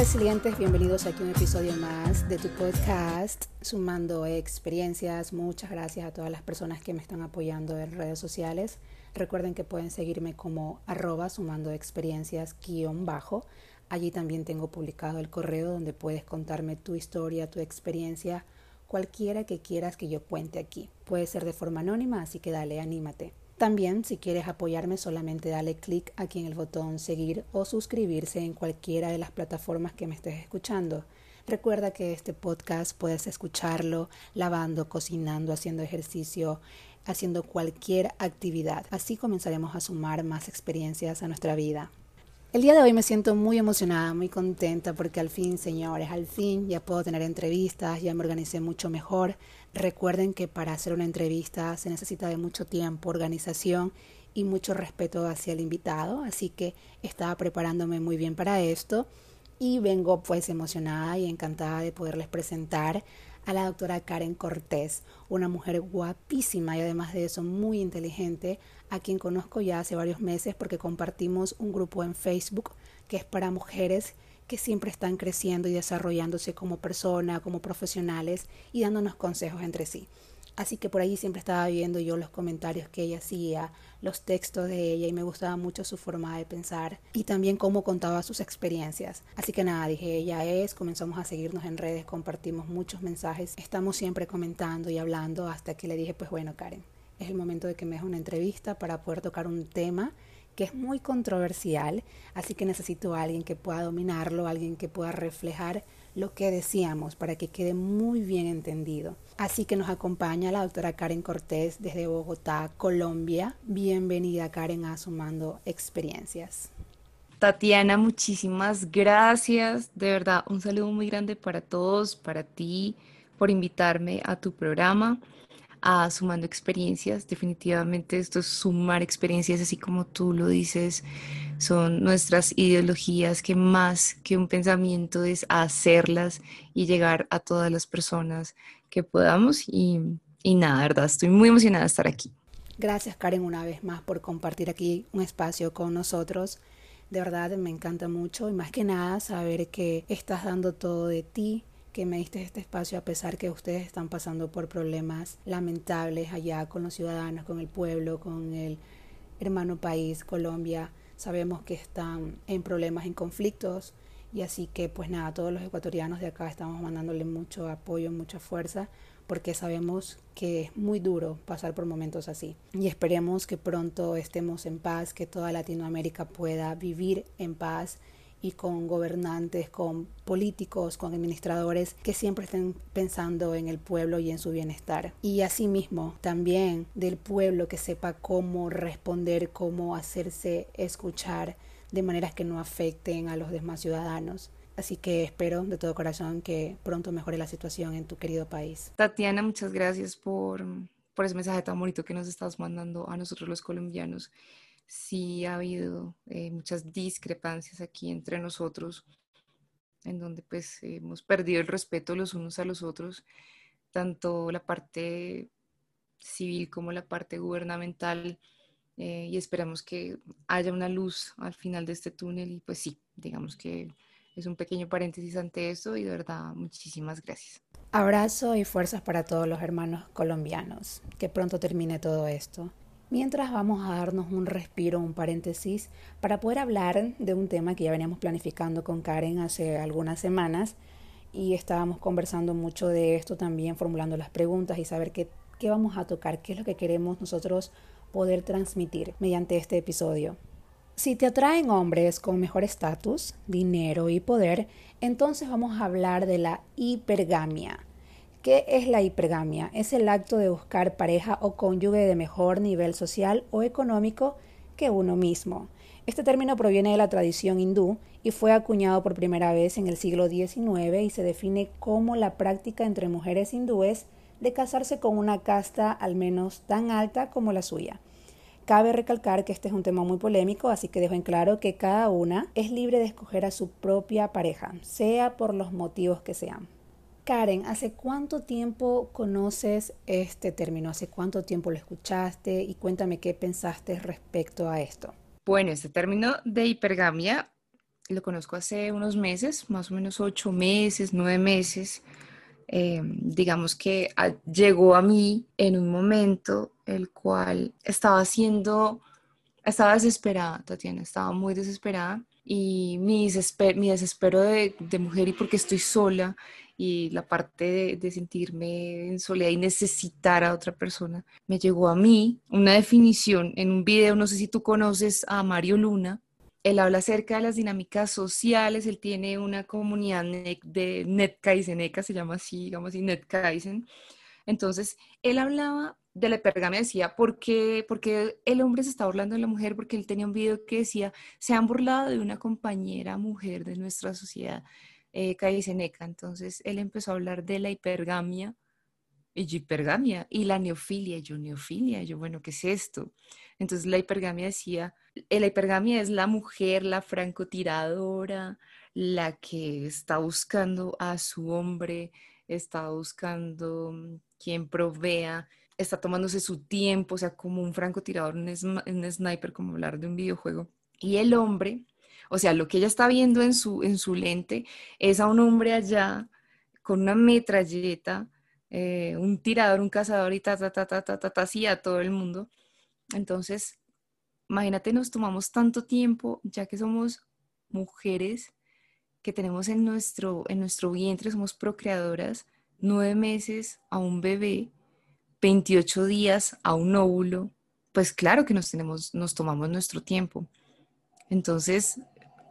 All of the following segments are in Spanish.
Resilientes, bienvenidos aquí a un episodio más de tu podcast Sumando Experiencias. Muchas gracias a todas las personas que me están apoyando en redes sociales. Recuerden que pueden seguirme como arroba sumando experiencias guion. Allí también tengo publicado el correo donde puedes contarme tu historia, tu experiencia, cualquiera que quieras que yo cuente aquí. Puede ser de forma anónima, así que dale, anímate. También, si quieres apoyarme, solamente dale clic aquí en el botón seguir o suscribirse en cualquiera de las plataformas que me estés escuchando. Recuerda que este podcast puedes escucharlo lavando, cocinando, haciendo ejercicio, haciendo cualquier actividad. Así comenzaremos a sumar más experiencias a nuestra vida. El día de hoy me siento muy emocionada, muy contenta porque al fin, señores, al fin ya puedo tener entrevistas, ya me organicé mucho mejor. Recuerden que para hacer una entrevista se necesita de mucho tiempo, organización y mucho respeto hacia el invitado, así que estaba preparándome muy bien para esto y vengo pues emocionada y encantada de poderles presentar a la doctora Karen Cortés, una mujer guapísima y además de eso muy inteligente, a quien conozco ya hace varios meses porque compartimos un grupo en Facebook que es para mujeres que siempre están creciendo y desarrollándose como persona, como profesionales y dándonos consejos entre sí. Así que por allí siempre estaba viendo yo los comentarios que ella hacía, los textos de ella y me gustaba mucho su forma de pensar y también cómo contaba sus experiencias. Así que nada, dije, ella es, comenzamos a seguirnos en redes, compartimos muchos mensajes, estamos siempre comentando y hablando hasta que le dije, pues bueno, Karen, es el momento de que me des una entrevista para poder tocar un tema que es muy controversial, así que necesito a alguien que pueda dominarlo, alguien que pueda reflejar lo que decíamos para que quede muy bien entendido. Así que nos acompaña la doctora Karen Cortés desde Bogotá, Colombia. Bienvenida Karen a Sumando Experiencias. Tatiana, muchísimas gracias. De verdad, un saludo muy grande para todos, para ti, por invitarme a tu programa a sumando experiencias. Definitivamente esto es sumar experiencias, así como tú lo dices, son nuestras ideologías que más que un pensamiento es hacerlas y llegar a todas las personas que podamos. Y, y nada, verdad, estoy muy emocionada de estar aquí. Gracias Karen una vez más por compartir aquí un espacio con nosotros. De verdad me encanta mucho y más que nada saber que estás dando todo de ti, que me diste este espacio a pesar que ustedes están pasando por problemas lamentables allá con los ciudadanos, con el pueblo, con el hermano país, Colombia. Sabemos que están en problemas, en conflictos y así que pues nada, todos los ecuatorianos de acá estamos mandándole mucho apoyo, mucha fuerza porque sabemos que es muy duro pasar por momentos así. Y esperemos que pronto estemos en paz, que toda Latinoamérica pueda vivir en paz y con gobernantes, con políticos, con administradores que siempre estén pensando en el pueblo y en su bienestar. Y asimismo también del pueblo que sepa cómo responder, cómo hacerse escuchar de maneras que no afecten a los demás ciudadanos. Así que espero de todo corazón que pronto mejore la situación en tu querido país. Tatiana, muchas gracias por, por ese mensaje tan bonito que nos estás mandando a nosotros los colombianos sí ha habido eh, muchas discrepancias aquí entre nosotros, en donde pues hemos perdido el respeto los unos a los otros, tanto la parte civil como la parte gubernamental, eh, y esperamos que haya una luz al final de este túnel y pues sí, digamos que es un pequeño paréntesis ante eso y de verdad muchísimas gracias. Abrazo y fuerzas para todos los hermanos colombianos. Que pronto termine todo esto. Mientras vamos a darnos un respiro, un paréntesis, para poder hablar de un tema que ya veníamos planificando con Karen hace algunas semanas y estábamos conversando mucho de esto también, formulando las preguntas y saber qué, qué vamos a tocar, qué es lo que queremos nosotros poder transmitir mediante este episodio. Si te atraen hombres con mejor estatus, dinero y poder, entonces vamos a hablar de la hipergamia ¿Qué es la hipergamia? Es el acto de buscar pareja o cónyuge de mejor nivel social o económico que uno mismo. Este término proviene de la tradición hindú y fue acuñado por primera vez en el siglo XIX y se define como la práctica entre mujeres hindúes de casarse con una casta al menos tan alta como la suya. Cabe recalcar que este es un tema muy polémico, así que dejo en claro que cada una es libre de escoger a su propia pareja, sea por los motivos que sean. Karen, ¿hace cuánto tiempo conoces este término? ¿Hace cuánto tiempo lo escuchaste? Y cuéntame qué pensaste respecto a esto. Bueno, este término de hipergamia lo conozco hace unos meses, más o menos ocho meses, nueve meses. Em, digamos que llegó a mí en un momento el cual estaba siendo, estaba desesperada, Tatiana, estaba muy desesperada y mi, desespero de, de, mujer y porque estoy sola y la parte de, sentirme en soledad y necesitar a otra persona, me llegó a mí una definición en un video, no sé si tú conoces a Mario Luna, él habla acerca de las dinámicas sociales, él tiene una comunidad de NetKaizeneca, se llama así, digamos así, NetKaizen. Entonces, él hablaba de la hipergamia, decía, ¿por qué, porque el hombre se está burlando de la mujer? Porque él tenía un video que decía, se han burlado de una compañera mujer de nuestra sociedad eh, Entonces, él empezó a hablar de la hipergamia, y hipergamia, y la neofilia, yo neofilia, yo, bueno, ¿qué es esto? Entonces, la hipergamia decía, la hipergamia es la mujer, la francotiradora, la que está buscando a su hombre, está buscando mm, quien provea, está tomándose su tiempo, o sea, como un francotirador, un, un sniper, como hablar de un videojuego. Y el hombre, o sea, lo que ella está viendo en su, en su lente es a un hombre allá con una metralleta, eh, un tirador, un cazador y ta, ta, ta, ta, ta, ta, ta, así a todo el mundo. Entonces, imagínate, nos tomamos tanto tiempo, ya que somos mujeres que tenemos en nuestro, en nuestro vientre, somos procreadoras, nueve meses a un bebé, 28 días a un óvulo, pues claro que nos, tenemos, nos tomamos nuestro tiempo. Entonces,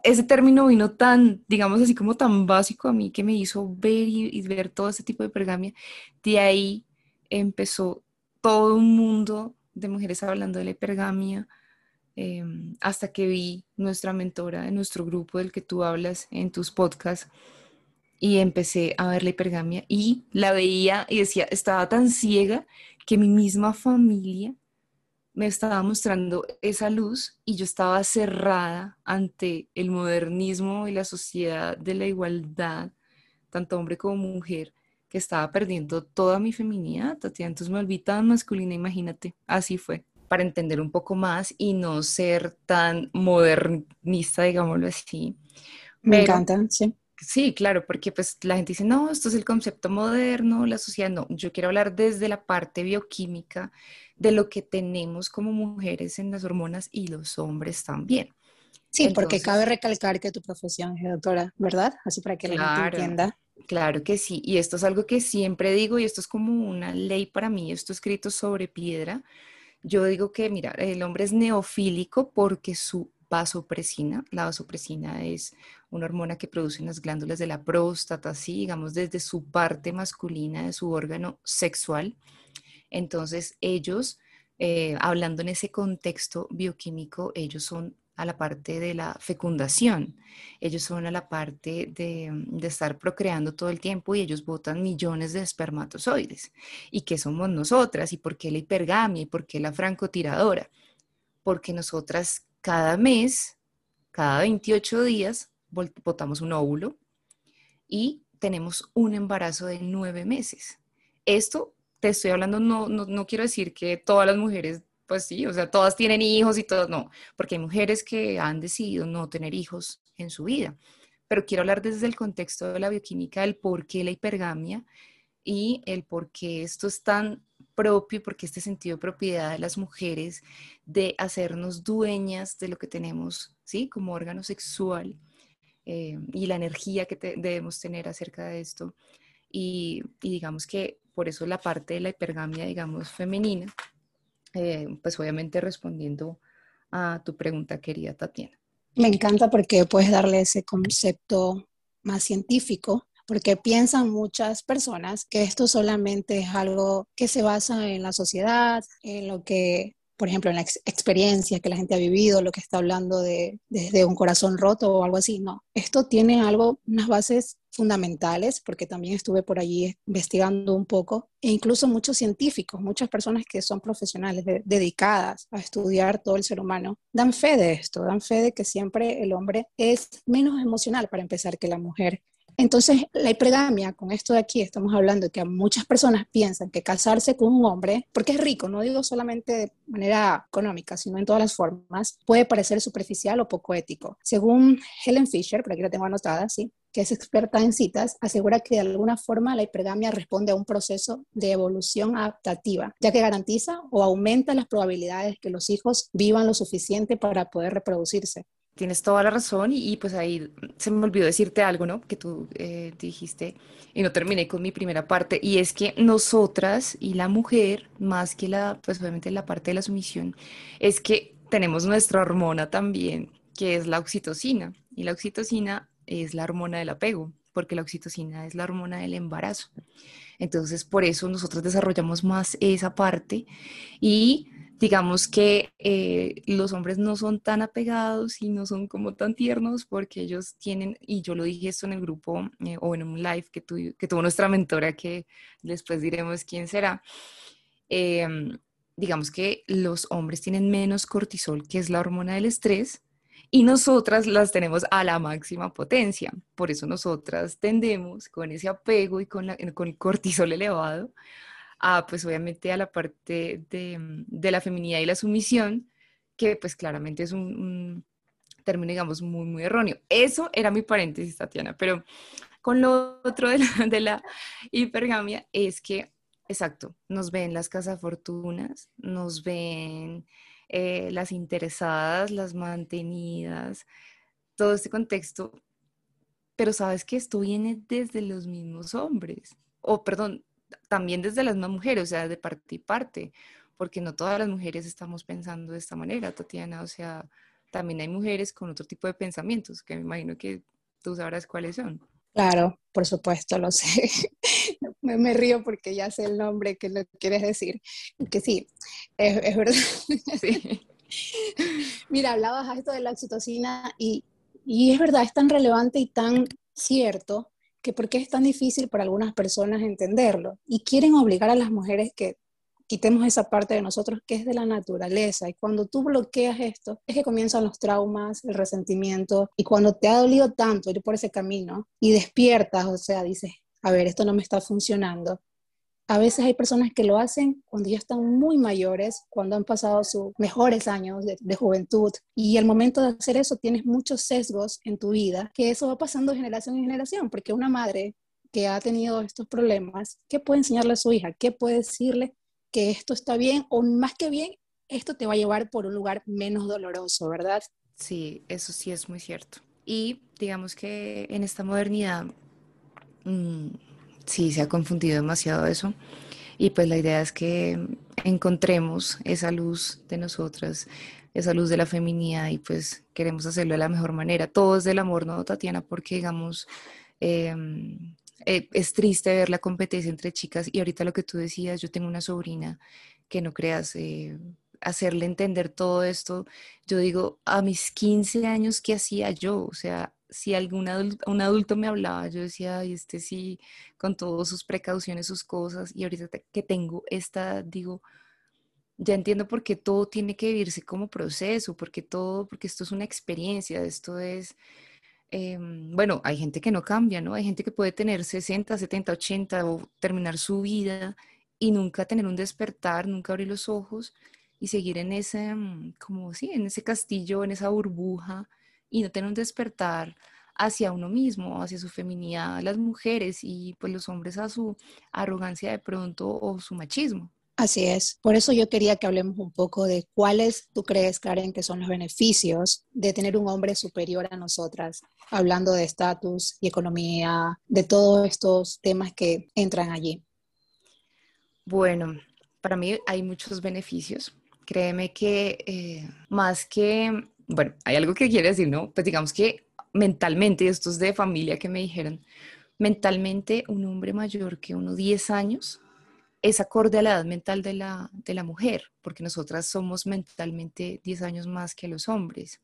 ese término vino tan, digamos así como tan básico a mí que me hizo ver y, ver todo ese tipo de pergamia. De ahí empezó todo un mundo de mujeres hablando de la hipergamia, Em, hasta que vi nuestra mentora en nuestro grupo del que tú hablas en tus podcasts y empecé a ver la hipergamia y la veía y decía, estaba tan ciega que mi misma familia me estaba mostrando esa luz y yo estaba cerrada ante el modernismo y la sociedad de la igualdad, tanto hombre como mujer, que estaba perdiendo toda mi feminidad, Tatiana. Entonces me volví tan masculina, imagínate, así fue para entender un poco más y no ser tan modernista, digámoslo así. Me encanta, sí. Sí, claro, porque pues la gente dice, no, esto es el concepto moderno, la sociedad, no, yo quiero hablar desde la parte bioquímica de lo que tenemos como mujeres en las hormonas y los hombres también. Sí, porque cabe recalcar que tu profesión es doctora, ¿verdad? Así para que la gente entienda. Claro que sí, y esto es algo que siempre digo y esto es como una ley para mí, esto escrito sobre piedra, yo digo que, mira, el hombre es neofílico porque su vasopresina, la vasopresina es una hormona que producen las glándulas de la próstata, así, digamos, desde su parte masculina de su órgano sexual. Entonces, ellos, eh, hablando en ese contexto bioquímico, ellos son a la parte de la fecundación, ellos son a la parte de, de, estar procreando todo el tiempo y ellos botan millones de espermatozoides. ¿Y qué somos nosotras? ¿Y por qué la hipergamia? ¿Y por qué la francotiradora? Porque nosotras cada mes, cada 28 días, botamos un óvulo y tenemos un embarazo de nueve meses. Esto te estoy hablando, no, no, no quiero decir que todas las mujeres pues sí, o sea, todas tienen hijos y todo, no, porque hay mujeres que han decidido no tener hijos en su vida. Pero quiero hablar desde el contexto de la bioquímica del por qué la hipergamia y el por qué esto es tan propio y por qué este sentido de propiedad de las mujeres de hacernos dueñas de lo que tenemos, ¿sí? Como órgano sexual eh, y la energía que debemos tener acerca de esto. Y, y digamos que por eso la parte de la hipergamia, digamos, femenina, eh, pues obviamente respondiendo a tu pregunta, querida Tatiana. Me encanta porque puedes darle ese concepto más científico, porque piensan muchas personas que esto solamente es algo que se basa en la sociedad, en lo que por ejemplo, en la experiencia que la gente ha vivido, lo que está hablando de, desde un corazón roto o algo así. No, esto tiene algo, unas bases fundamentales, porque también estuve por allí investigando un poco, e incluso muchos científicos, muchas personas que son profesionales dedicadas a estudiar todo el ser humano, dan fe de esto, dan fe de que siempre el hombre es menos emocional para empezar que la mujer Entonces, la hipergamia, con esto de aquí estamos hablando de que muchas personas piensan que casarse con un hombre, porque es rico, no digo solamente de manera económica, sino en todas las formas, puede parecer superficial o poco ético. Según Helen Fisher, por aquí la tengo anotada, sí, que es experta en citas, asegura que de alguna forma la hipergamia responde a un proceso de evolución adaptativa, ya que garantiza o aumenta las probabilidades que los hijos vivan lo suficiente para poder reproducirse. Tienes toda la razón y, pues ahí se me olvidó decirte algo, ¿no? Que tú eh, dijiste y no terminé con mi primera parte y es que nosotras y la mujer, más que la, pues obviamente la parte de la sumisión, es que tenemos nuestra hormona también, que es la oxitocina y la oxitocina es la hormona del apego, porque la oxitocina es la hormona del embarazo. Entonces, por eso nosotros desarrollamos más esa parte y digamos que eh, los hombres no son tan apegados y no son como tan tiernos porque ellos tienen, y yo lo dije esto en el grupo eh, o en un live que, que tuvo nuestra mentora, que después diremos quién será, em, digamos que los hombres tienen menos cortisol, que es la hormona del estrés, y nosotras las tenemos a la máxima potencia. Por eso nosotras tendemos con ese apego y con, con el cortisol elevado a, pues obviamente a la parte de, de la feminidad y la sumisión, que pues claramente es un, término, digamos, muy, muy erróneo. Eso era mi paréntesis, Tatiana, pero con lo otro de la, de hipergamia es que, exacto, nos ven las cazafortunas, nos ven eh, las interesadas, las mantenidas, todo este contexto. Pero sabes que esto viene desde los mismos hombres, o perdón, también desde las mismas mujeres, o sea, de parte y parte, porque no todas las mujeres estamos pensando de esta manera, Tatiana, o sea, también hay mujeres con otro tipo de pensamientos, que me imagino que tú sabrás cuáles son. Claro, por supuesto, lo sé. me, río porque ya sé el nombre que lo quieres decir. Que sí, es, verdad. Sí. Mira, hablabas esto de la oxitocina y, y es verdad, es tan relevante y tan cierto que por qué es tan difícil para algunas personas entenderlo y quieren obligar a las mujeres que quitemos esa parte de nosotros que es de la naturaleza. Y cuando tú bloqueas esto, es que comienzan los traumas, el resentimiento. Y cuando te ha dolido tanto ir por ese camino y despiertas, o sea, dices, a ver, esto no me está funcionando. A veces hay personas que lo hacen cuando ya están muy mayores, cuando han pasado sus mejores años de, juventud. Y al momento de hacer eso tienes muchos sesgos en tu vida, que eso va pasando de generación en generación, porque una madre que ha tenido estos problemas, ¿qué puede enseñarle a su hija? ¿Qué puede decirle que esto está bien o más que bien, esto te va a llevar por un lugar menos doloroso, ¿verdad? Sí, eso sí es muy cierto. Y digamos que en esta modernidad, mmm, sí, se ha confundido demasiado eso. Y pues la idea es que encontremos esa luz de nosotras, esa luz de la feminidad y pues queremos hacerlo de la mejor manera. Todo es del amor, ¿no, Tatiana? Porque digamos, eh, eh, es triste ver la competencia entre chicas y ahorita lo que tú decías, yo tengo una sobrina que no creas, eh, hacerle entender todo esto, yo digo, a mis 15 años, ¿qué hacía yo? O sea, si algún adulto, un adulto me hablaba, yo decía, ay, este sí, con todas sus precauciones, sus cosas, y ahorita que tengo esta, digo, ya entiendo por qué todo tiene que vivirse como proceso, porque todo, porque esto es una experiencia, esto es Em, bueno, hay gente que no cambia, ¿no? Hay gente que puede tener 60, 70, 80 o terminar su vida y nunca tener un despertar, nunca abrir los ojos y seguir en ese, mm, como sí, en ese castillo, en esa burbuja y no tener un despertar hacia uno mismo, hacia su feminidad, las mujeres y pues los hombres a su arrogancia de pronto o su machismo. Así es. Por eso yo quería que hablemos un poco de cuáles tú crees, Karen, que son los beneficios de tener un hombre superior a nosotras, hablando de estatus y economía, de todos estos temas que entran allí. Bueno, para mí hay muchos beneficios. Créeme que eh, más que, bueno, hay algo que quiere decir, ¿no? Pues digamos que mentalmente, esto es de familia que me dijeron, mentalmente un hombre mayor que uno 10 años es acorde a la edad mental de la, de la mujer, porque nosotras somos mentalmente 10 años más que los hombres,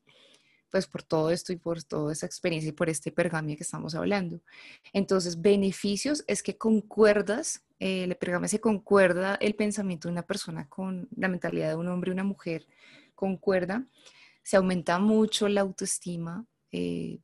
pues por todo esto y por toda esa experiencia y por este pergamia que estamos hablando. Entonces, beneficios es que concuerdas, eh, el pergamia se concuerda el pensamiento de una persona con la mentalidad de un hombre y una mujer, concuerda, se aumenta mucho la autoestima, eh,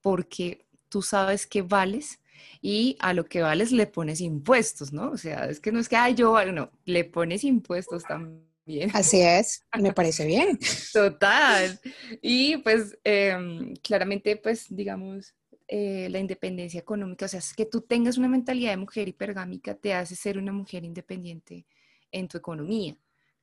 porque tú sabes que vales y a lo que vales le pones impuestos, ¿no? O sea, es que no es que, ay, yo valgo, no, le pones impuestos también. Así es, me parece bien. Total. Y pues em, claramente, pues digamos, eh, la independencia económica, o sea, es que tú tengas una mentalidad de mujer hipergámica te hace ser una mujer independiente en tu economía.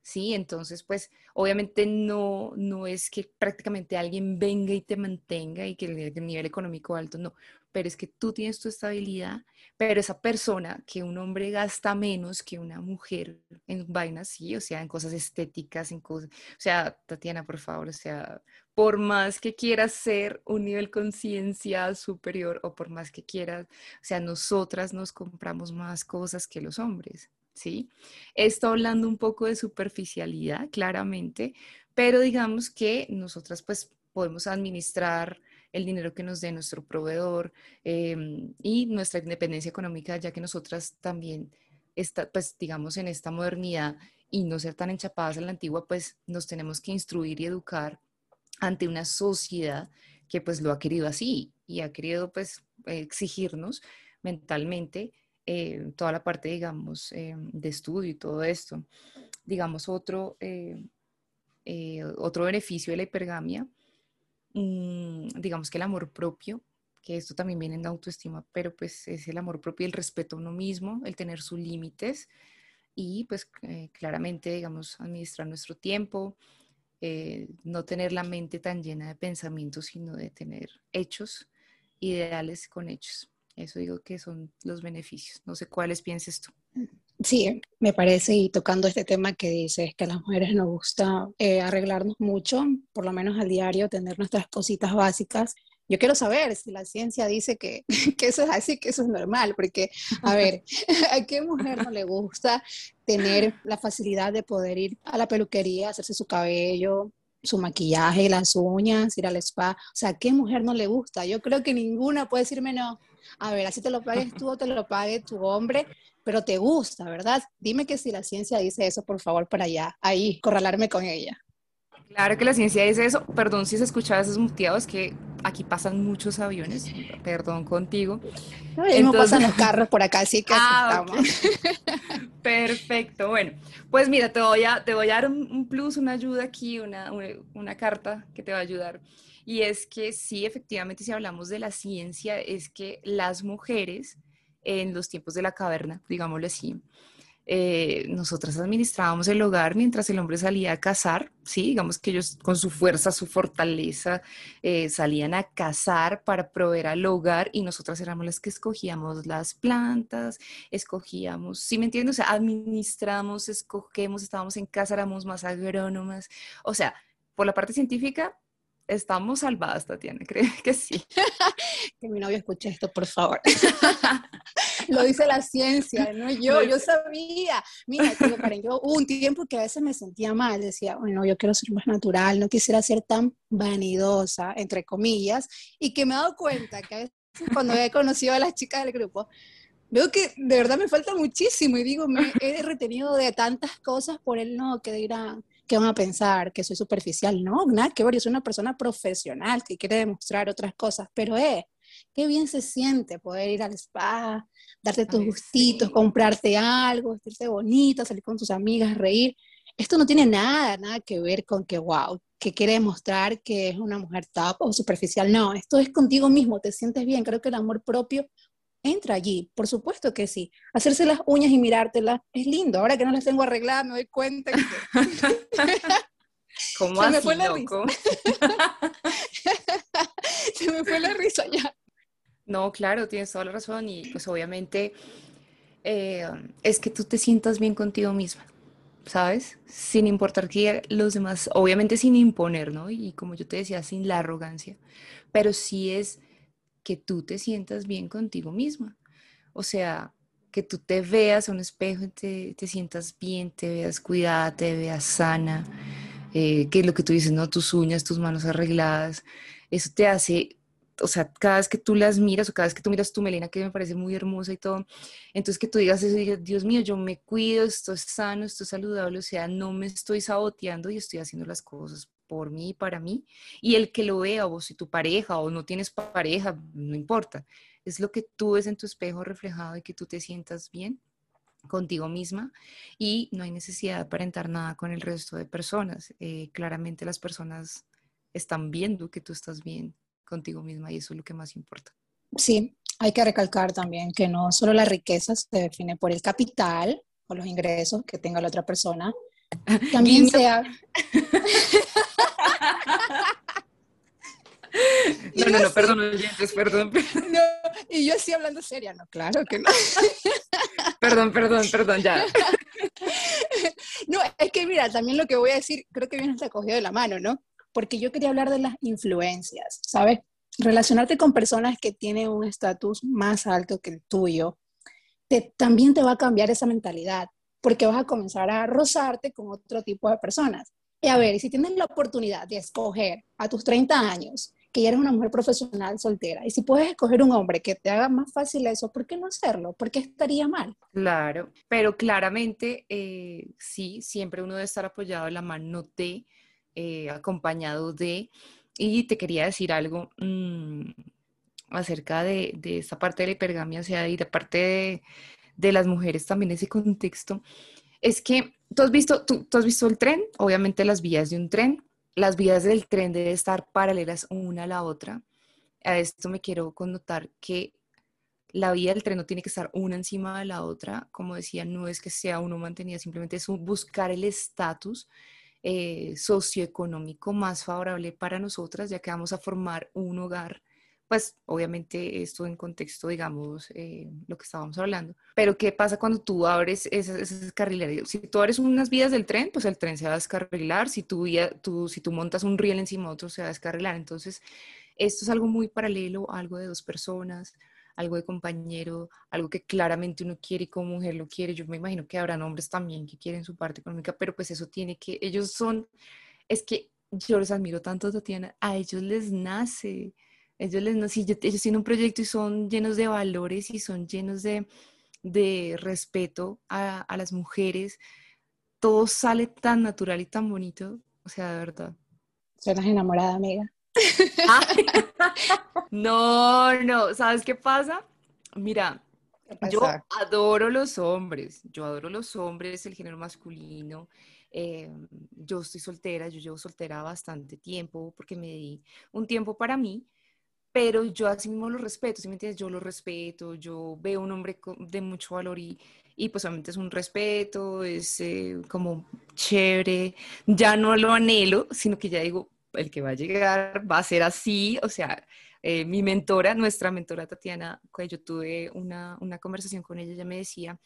¿Sí? Entonces, pues obviamente no, no es que prácticamente alguien venga y te mantenga y que el, nivel económico alto, no, pero es que tú tienes tu estabilidad, pero esa persona que un hombre gasta menos que una mujer en vainas, sí, o sea, en cosas estéticas, en cosas, o sea, Tatiana, por favor, o sea, por más que quieras ser un nivel conciencia superior o por más que quieras, o sea, nosotras nos compramos más cosas que los hombres. ¿Sí? Esto hablando un poco de superficialidad, claramente, pero digamos que nosotras pues podemos administrar el dinero que nos dé nuestro proveedor em, y nuestra independencia económica, ya que nosotras también, está, pues digamos, en esta modernidad y no ser tan enchapadas en la antigua, pues nos tenemos que instruir y educar ante una sociedad que pues lo ha querido así y ha querido pues exigirnos mentalmente eh, toda la parte, digamos, eh, de estudio y todo esto. Digamos, otro, eh, otro beneficio de la hipergamia, mm, digamos que el amor propio, que esto también viene en la autoestima, pero pues es el amor propio, el respeto a uno mismo, el tener sus límites y pues claramente, digamos, administrar nuestro tiempo, no tener la mente tan llena de pensamientos, sino de tener hechos ideales con hechos. Eso digo que son los beneficios. No sé cuáles pienses tú. Sí, me parece, y tocando este tema que dices, que a las mujeres nos gusta eh, arreglarnos mucho, por lo menos al diario, tener nuestras cositas básicas. Yo quiero saber si la ciencia dice que, que eso es así, que eso es normal, porque, a ver, ¿a qué mujer no le gusta tener la facilidad de poder ir a la peluquería, hacerse su cabello, su maquillaje, las uñas, ir al spa? O sea, ¿a qué mujer no le gusta? Yo creo que ninguna puede decirme no a ver, así te lo pagues tú o te lo pague tu hombre, pero te gusta, ¿verdad? Dime que si la ciencia dice eso, por favor, para allá, ahí, corralarme con ella. Claro que la ciencia dice eso. Perdón si se escuchaba esos muteados, que aquí pasan muchos aviones. Perdón contigo. No, Entonces... pasan los carros por acá, así que ah, Perfecto. Bueno, pues mira, te voy a, te voy a dar un, plus, una ayuda aquí, una, una carta que te va a ayudar. Y es que sí, efectivamente, si hablamos de la ciencia, es que las mujeres en los tiempos de la caverna, digámoslo así, eh, nosotras administrábamos el hogar mientras el hombre salía a cazar, ¿sí? Digamos que ellos con su fuerza, su fortaleza, eh, salían a cazar para proveer al hogar y nosotras éramos las que escogíamos las plantas, escogíamos, ¿sí me entiendes? O sea, administramos, escogemos, estábamos en casa, éramos más agrónomas, o sea, por la parte científica, estamos salvadas, Tatiana, creo que sí. que mi novio escuche esto, por favor. Lo dice la ciencia, no yo, yo sabía. Mira, Karen, yo hubo un tiempo que a veces me sentía mal, decía, bueno, yo quiero ser más natural, no quisiera ser tan vanidosa, entre comillas, y que me he dado cuenta que a veces cuando he conocido a las chicas del grupo, veo que de verdad me falta muchísimo y digo, me he retenido de tantas cosas por él, no, que dirán, ¿qué van a pensar? Que soy superficial. No, nada que ver, yo soy una persona profesional que quiere demostrar otras cosas, pero eh, qué bien se siente poder ir al spa, darte tus gustitos, comprarte algo, vestirte bonita, salir con tus amigas, reír. Esto no tiene nada, nada que ver con que, wow, que quiere demostrar que es una mujer top o superficial. No, esto es contigo mismo, te sientes bien. Creo que el amor propio entra allí, por supuesto que sí. Hacerse las uñas y mirártelas es lindo. Ahora que no las tengo arregladas, me doy cuenta que... ¿Cómo Se me fue la risa. Se me fue la risa ya. No, claro, tienes toda la razón y pues obviamente eh, es que tú te sientas bien contigo misma, ¿sabes? Sin importar que los demás, obviamente sin imponer, ¿no? Y como yo te decía, sin la arrogancia, pero sí es que tú te sientas bien contigo misma. O sea, que tú te veas a un espejo y te, te sientas bien, te veas cuidada, te veas sana, eh, que lo que tú dices, ¿no? Tus uñas, tus manos arregladas, eso te hace, o sea, cada vez que tú las miras o cada vez que tú miras tu melena, que me parece muy hermosa y todo, entonces que tú digas eso y Dios mío, yo me cuido, estoy sano, estoy saludable, o sea, no me estoy saboteando y estoy haciendo las cosas por mí y para mí. Y el que lo vea, o si tu pareja o no tienes pareja, no importa. Es lo que tú ves en tu espejo reflejado y que tú te sientas bien contigo misma y no hay necesidad de aparentar nada con el resto de personas. Eh, claramente las personas están viendo que tú estás bien contigo misma y eso es lo que más importa. Sí, hay que recalcar también que no solo la riqueza se define por el capital o los ingresos que tenga la otra persona, también sea... No, no, no, perdón, perdón. No, y yo estoy hablando seria, no, claro que no. Perdón, perdón, perdón, ya. No, es que mira, también lo que voy a decir, creo que viene cogido de la mano, ¿no? Porque yo quería hablar de las influencias, ¿sabes? Relacionarte con personas que tienen un estatus más alto que el tuyo, te, también te va a cambiar esa mentalidad, porque vas a comenzar a rozarte con otro tipo de personas. Y a ver, si tienes la oportunidad de escoger a tus 30 años que ya eres una mujer profesional soltera. Y si puedes escoger un hombre que te haga más fácil eso, ¿por qué no hacerlo? ¿Por qué estaría mal? Claro, pero claramente eh, sí, siempre uno debe estar apoyado de la mano de, eh, acompañado de, y te quería decir algo mm, acerca de, de, esta parte de la hipergamia, o sea, y de parte de, de las mujeres también ese contexto, es que tú has visto, tú, tú has visto el tren, obviamente las vías de un tren, las vías del tren deben estar paralelas una a la otra. A esto me quiero connotar que la vía del tren no tiene que estar una encima de la otra. Como decía, no es que sea uno mantenida, simplemente es buscar el estatus eh, socioeconómico más favorable para nosotras, ya que vamos a formar un hogar pues obviamente esto en contexto, digamos, eh, lo que estábamos hablando. Pero ¿qué pasa cuando tú abres esas, esas? Si tú abres unas vías del tren, pues el tren se va a descarrilar. Si tú, tú, si tú montas un riel encima de otro, se va a descarrilar. Entonces, esto es algo muy paralelo, algo de dos personas, algo de compañero, algo que claramente uno quiere y como mujer lo quiere. Yo me imagino que habrán hombres también que quieren su parte económica, pero pues eso tiene que, ellos son, es que yo los admiro tanto, Tatiana, a ellos les nace ellos, les, no, si ellos tienen un proyecto y son llenos de valores y son llenos de, de respeto a, a, las mujeres. Todo sale tan natural y tan bonito. O sea, de verdad. Suenas enamorada, amiga. no, no. ¿Sabes qué pasa? Mira, yo adoro los hombres. Yo adoro los hombres, el género masculino. Eh, yo estoy soltera, yo llevo soltera bastante tiempo porque me di un tiempo para mí pero yo así mismo lo respeto, ¿sí me entiendes? Yo lo respeto, yo veo un hombre de mucho valor y, pues obviamente es un respeto, es eh, como chévere, ya no lo anhelo, sino que ya digo, el que va a llegar va a ser así, o sea, eh, mi mentora, nuestra mentora Tatiana, cuando yo tuve una, una conversación con ella, ella me decía,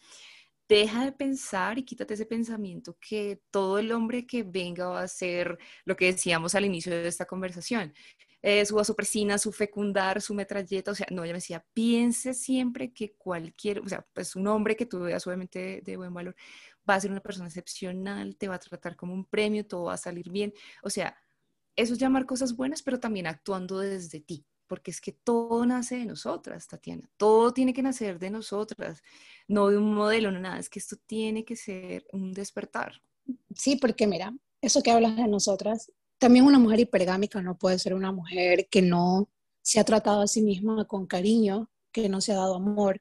deja de pensar y quítate ese pensamiento que todo el hombre que venga va a ser lo que decíamos al inicio de esta conversación, eh, su vasopresina, su fecundar, su metralleta, o sea, no, ella me decía, piense siempre que cualquier, o sea, pues un hombre que tú veas obviamente de, buen valor, va a ser una persona excepcional, te va a tratar como un premio, todo va a salir bien, o sea, eso es llamar cosas buenas, pero también actuando desde ti, porque es que todo nace de nosotras, Tatiana, todo tiene que nacer de nosotras, no de un modelo, no nada, es que esto tiene que ser un despertar. Sí, porque mira, eso que hablas de nosotras también una mujer hipergámica no puede ser una mujer que no se ha tratado a sí misma con cariño, que no se ha dado amor.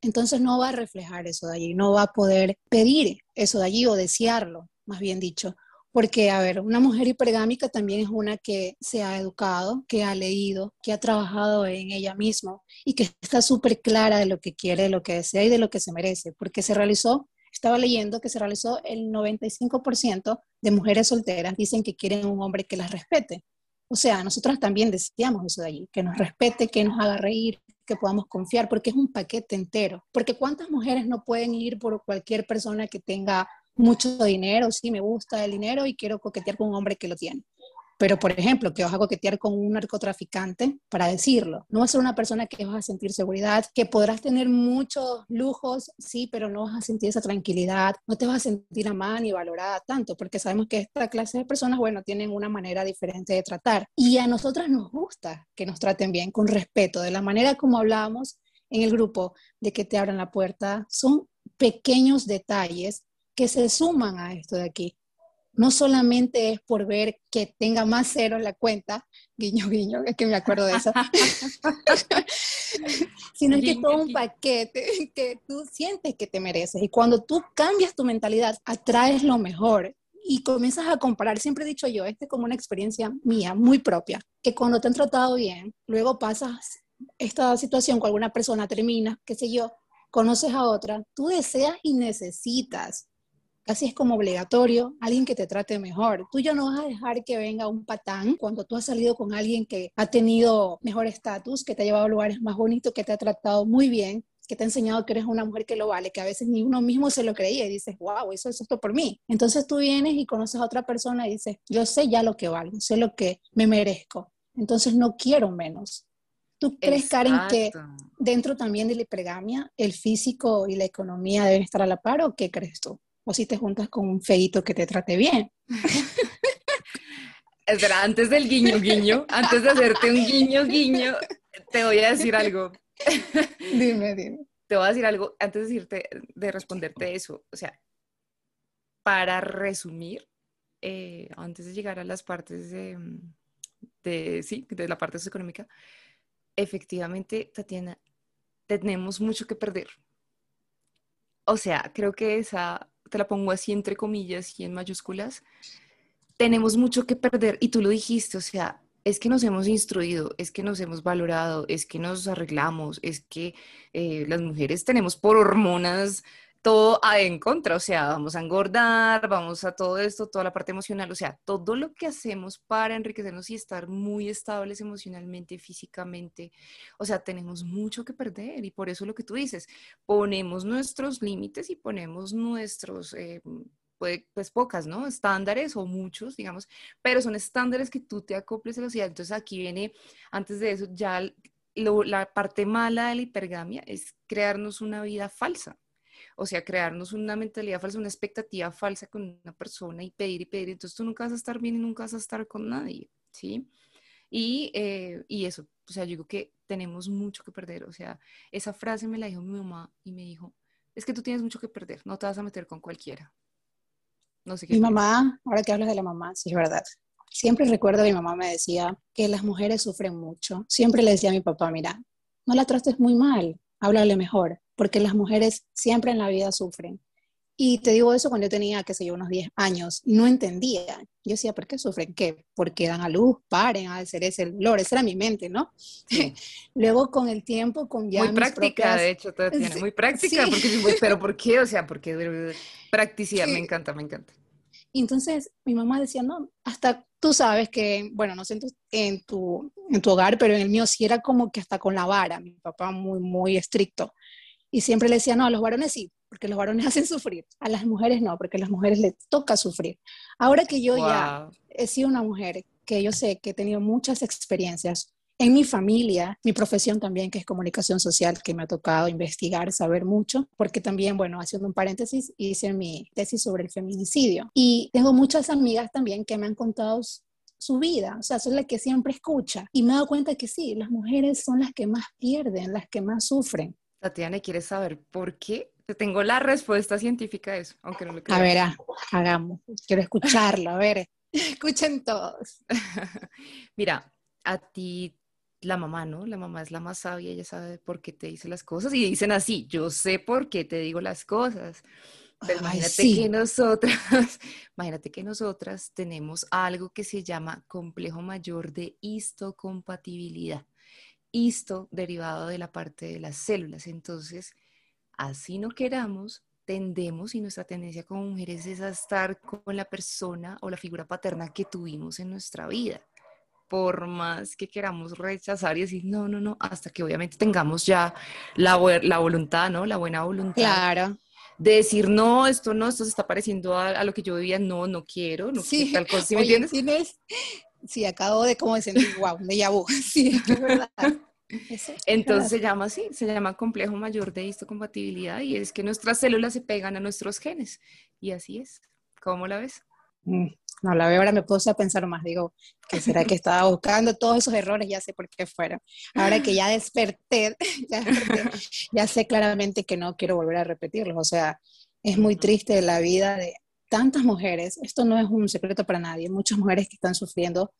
Entonces no va a reflejar eso de allí, no va a poder pedir eso de allí o desearlo, más bien dicho. Porque, a ver, una mujer hipergámica también es una que se ha educado, que ha leído, que ha trabajado en ella misma y que está súper clara de lo que quiere, de lo que desea y de lo que se merece, porque se realizó estaba leyendo que se realizó el 95% de mujeres solteras dicen que quieren un hombre que las respete. O sea, nosotras también deseamos eso de allí, que nos respete, que nos haga reír, que podamos confiar, porque es un paquete entero. Porque ¿cuántas mujeres no pueden ir por cualquier persona que tenga mucho dinero? Sí, me gusta el dinero y quiero coquetear con un hombre que lo tiene. Pero, por ejemplo, que vas a coquetear con un narcotraficante, para decirlo, no vas a ser una persona que vas a sentir seguridad, que podrás tener muchos lujos, sí, pero no vas a sentir esa tranquilidad, no te vas a sentir amada ni valorada tanto, porque sabemos que esta clase de personas, bueno, tienen una manera diferente de tratar. Y a nosotras nos gusta que nos traten bien, con respeto, de la manera como hablábamos en el grupo, de que te abran la puerta, son pequeños detalles que se suman a esto de aquí no solamente es por ver que tenga más cero en la cuenta, guiño, guiño, es que me acuerdo de eso, sino que es todo un paquete que tú sientes que te mereces. Y cuando tú cambias tu mentalidad, atraes lo mejor y comienzas a comparar. Siempre he dicho yo, este es como una experiencia mía, muy propia, que cuando te han tratado bien, luego pasas esta situación con alguna persona, termina, qué sé yo, conoces a otra, tú deseas y necesitas casi es como obligatorio, alguien que te trate mejor. Tú ya no vas a dejar que venga un patán cuando tú has salido con alguien que ha tenido mejor estatus, que te ha llevado a lugares más bonitos, que te ha tratado muy bien, que te ha enseñado que eres una mujer que lo vale, que a veces ni uno mismo se lo creía y dices, wow, eso es esto por mí. Entonces tú vienes y conoces a otra persona y dices, yo sé ya lo que valgo, sé lo que me merezco, entonces no quiero menos. ¿Tú crees, Karen, que dentro también de la hipergamia el físico y la economía deben estar a la par o qué crees tú? O si te juntas con un feito que te trate bien. Espera, antes del guiño guiño, antes de hacerte un guiño guiño, te voy a decir algo. dime, dime. Te voy a decir algo antes de decirte, de responderte eso. O sea, para resumir, eh, antes de llegar a las partes de, de, sí, de la parte socioeconómica, efectivamente, Tatiana, tenemos mucho que perder. O sea, creo que esa te la pongo así entre comillas y en mayúsculas, tenemos mucho que perder. Y tú lo dijiste, o sea, es que nos hemos instruido, es que nos hemos valorado, es que nos arreglamos, es que eh, las mujeres tenemos por hormonas todo en contra, o sea, vamos a engordar, vamos a todo esto, toda la parte emocional, o sea, todo lo que hacemos para enriquecernos y estar muy estables emocionalmente, físicamente, o sea, tenemos mucho que perder y por eso lo que tú dices, ponemos nuestros límites y ponemos nuestros... Eh, pues, pues, pocas, ¿no? Estándares o muchos, digamos, pero son estándares que tú te acoples a la sociedad. Entonces aquí viene, antes de eso, ya la parte mala de la hipergamia es crearnos una vida falsa o sea, crearnos una mentalidad falsa, una expectativa falsa con una persona y pedir y pedir, entonces tú nunca vas a estar bien y nunca vas a estar con nadie, ¿sí? Y, eh, y eso, o sea, yo digo que tenemos mucho que perder, o sea, esa frase me la dijo mi mamá y me dijo, es que tú tienes mucho que perder, no te vas a meter con cualquiera. No sé qué. Mi mamá, ahora que hablas de la mamá, sí es verdad. Siempre recuerdo a mi mamá me decía que las mujeres sufren mucho. Siempre le decía a mi papá, mira, no la trates muy mal, háblale mejor porque las mujeres siempre en la vida sufren. Y te digo eso cuando yo tenía, qué sé yo, unos 10 años, no entendía. Yo decía, ¿por qué sufren? ¿Qué? Porque dan a luz, paren, a hacer ese dolor. Esa era mi mente, ¿no? Luego con el tiempo, con ya. Muy práctica, de hecho, todo tiene. muy práctica, porque, pero ¿por qué? O sea, porque practicidad, me encanta, me encanta. Y entonces mi mamá decía, no, hasta tú sabes que, bueno, no sé en tu, en tu, hogar, pero en el mío sí era como que hasta con la vara, mi papá muy, muy estricto. Y siempre le decía, no, a los varones sí, porque los varones hacen sufrir, a las mujeres no, porque a las mujeres les toca sufrir. Ahora que yo ya he sido una mujer, que yo sé que he tenido muchas experiencias en mi familia, mi profesión también, que es comunicación social, que me ha tocado investigar, saber mucho, porque también, bueno, haciendo un paréntesis, hice mi tesis sobre el feminicidio. Y tengo muchas amigas también que me han contado su vida, o sea, son las que siempre escucha. Y me he dado cuenta que sí, las mujeres son las que más pierden, las que más sufren. Tatiana, ¿quieres saber por qué? Te tengo la respuesta científica de eso, aunque no lo creas. A ver, ah, hagamos. Quiero escucharlo. A ver, escuchen todos. Mira, a ti la mamá, ¿no? La mamá es la más sabia, ella sabe por qué te dice las cosas y dicen así, yo sé por qué te digo las cosas. Pero imagínate que nosotras, imagínate que nosotras tenemos algo que se llama complejo mayor de histocompatibilidad esto derivado de la parte de las células. Entonces, así no queramos, tendemos y nuestra tendencia como mujeres es a estar con la persona o la figura paterna que tuvimos en nuestra vida. Por más que queramos rechazar y decir, no, no, no, hasta que obviamente tengamos ya la, la voluntad, ¿no? La buena voluntad. Claro de decir, no, esto no, esto se está pareciendo a, lo que yo vivía, no, no quiero, no sí. tal cosa, ¿sí me entiendes? Sí, acabo de como decir, wow, de yabu. Sí, es verdad. Entonces se llama así, se llama complejo mayor de histocompatibilidad y es que nuestras células se pegan a nuestros genes. Y así es. ¿Cómo la ves? Mm, no la veo, ahora me puse a pensar más, digo, que será que estaba buscando todos esos errores? Ya sé por qué fueron. Ahora que ya desperté, ya, ya sé claramente que no quiero volver a repetirlos. O sea, es muy triste la vida de tantas mujeres, esto no es un secreto para nadie, muchas mujeres que están sufriendo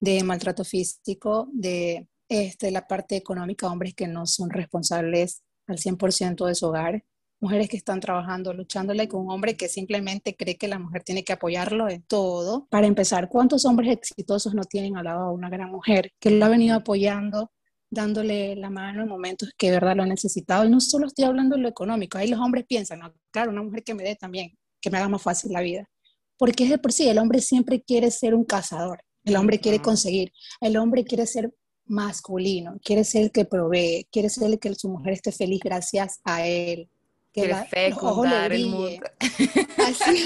de maltrato físico, de este, la parte económica, hombres que no son responsables al 100% de su hogar, mujeres que están trabajando, luchándole con un hombre que simplemente cree que la mujer tiene que apoyarlo en todo. Para empezar, ¿cuántos hombres exitosos no tienen al lado a una gran mujer que lo ha venido apoyando, dándole la mano en momentos que de verdad lo ha necesitado? Y no solo estoy hablando de lo económico, ahí los hombres piensan, claro, una mujer que me dé también, que me haga más fácil la vida. Porque es de por sí, el hombre siempre quiere ser un cazador, el hombre quiere conseguir, el hombre quiere ser masculino, quiere ser el que provee, quiere ser el que su mujer esté feliz gracias a él que la, fecundar el mundo. Así,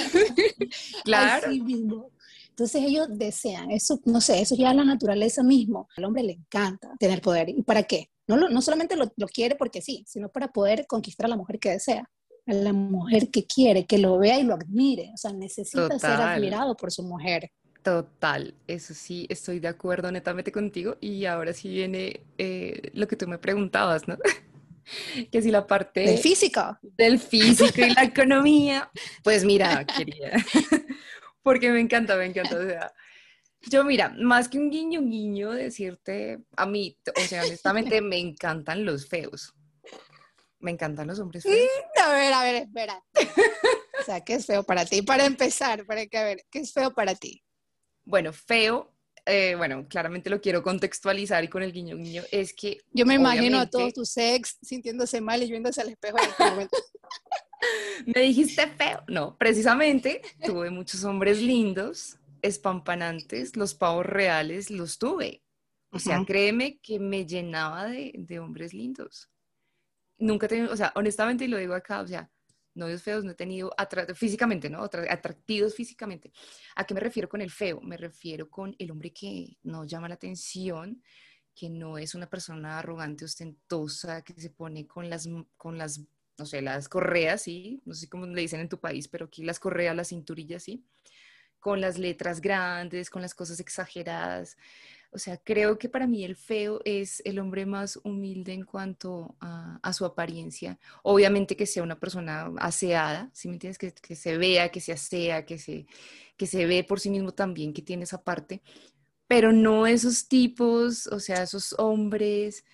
claro. mismo. Entonces ellos desean, eso, no sé, eso ya es la naturaleza mismo. Al hombre le encanta tener poder. ¿Y para qué? No, no solamente lo, quiere porque sí, sino para poder conquistar a la mujer que desea, a la mujer que quiere, que lo vea y lo admire. O sea, necesita ser admirado por su mujer. Total, eso sí, estoy de acuerdo netamente contigo. Y ahora sí viene eh, lo que tú me preguntabas, ¿no? que si la parte... Del físico. Del físico y la economía. Pues mira, querida, porque me encanta, me encanta. O sea, yo mira, más que un guiño, guiño, decirte, a mí, o sea, honestamente me encantan los feos. Me encantan los hombres feos. A ver, a ver, espera. O sea, ¿qué es feo para ti? Para empezar, para que a ver, ¿qué es feo para ti? Bueno, feo eh, bueno, claramente lo quiero contextualizar y con el guiño guiño, es que... Yo me imagino a todos tus ex sintiéndose mal y viéndose al espejo en este momento. me dijiste feo. No, precisamente tuve muchos hombres lindos, espampanantes, los pavos reales los tuve. O sea, créeme que me llenaba de, de hombres lindos. Nunca tenía, o sea, honestamente, y lo digo acá, o sea, novios feos no he tenido físicamente, ¿no? Atractivos físicamente. ¿A qué me refiero con el feo? Me refiero con el hombre que no llama la atención, que no es una persona arrogante, ostentosa, que se pone con las, con las no sé, las correas, ¿sí? No sé cómo le dicen en tu país, pero aquí las correas, las cinturillas, ¿sí? Con las letras grandes, con las cosas exageradas. O sea, creo que para mí el feo es el hombre más humilde en cuanto a, su apariencia. Obviamente que sea una persona aseada, ¿sí me entiendes? Que, se vea, que se asea, que se, que se ve por sí mismo también, que tiene esa parte. Pero no esos tipos, o sea, esos hombres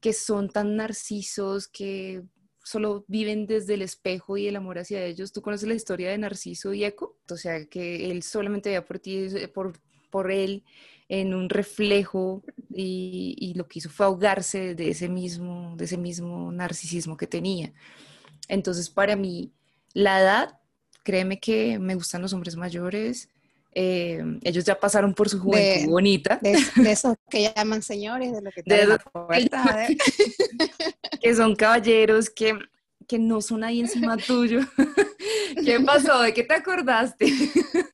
que son tan narcisos, que solo viven desde el espejo y el amor hacia ellos. ¿Tú conoces la historia de Narciso y Eco? O sea, que él solamente veía por ti, por, por él en un reflejo y, lo que hizo fue ahogarse de ese mismo, de ese mismo narcisismo que tenía. Entonces, para mí, la edad, créeme que me gustan los hombres mayores. Eh, ellos ya pasaron por su juventud bonita. De, esos que llaman señores, de lo que de ¿eh? que son caballeros que, que no son ahí encima tuyo. ¿Qué pasó? ¿De qué te acordaste?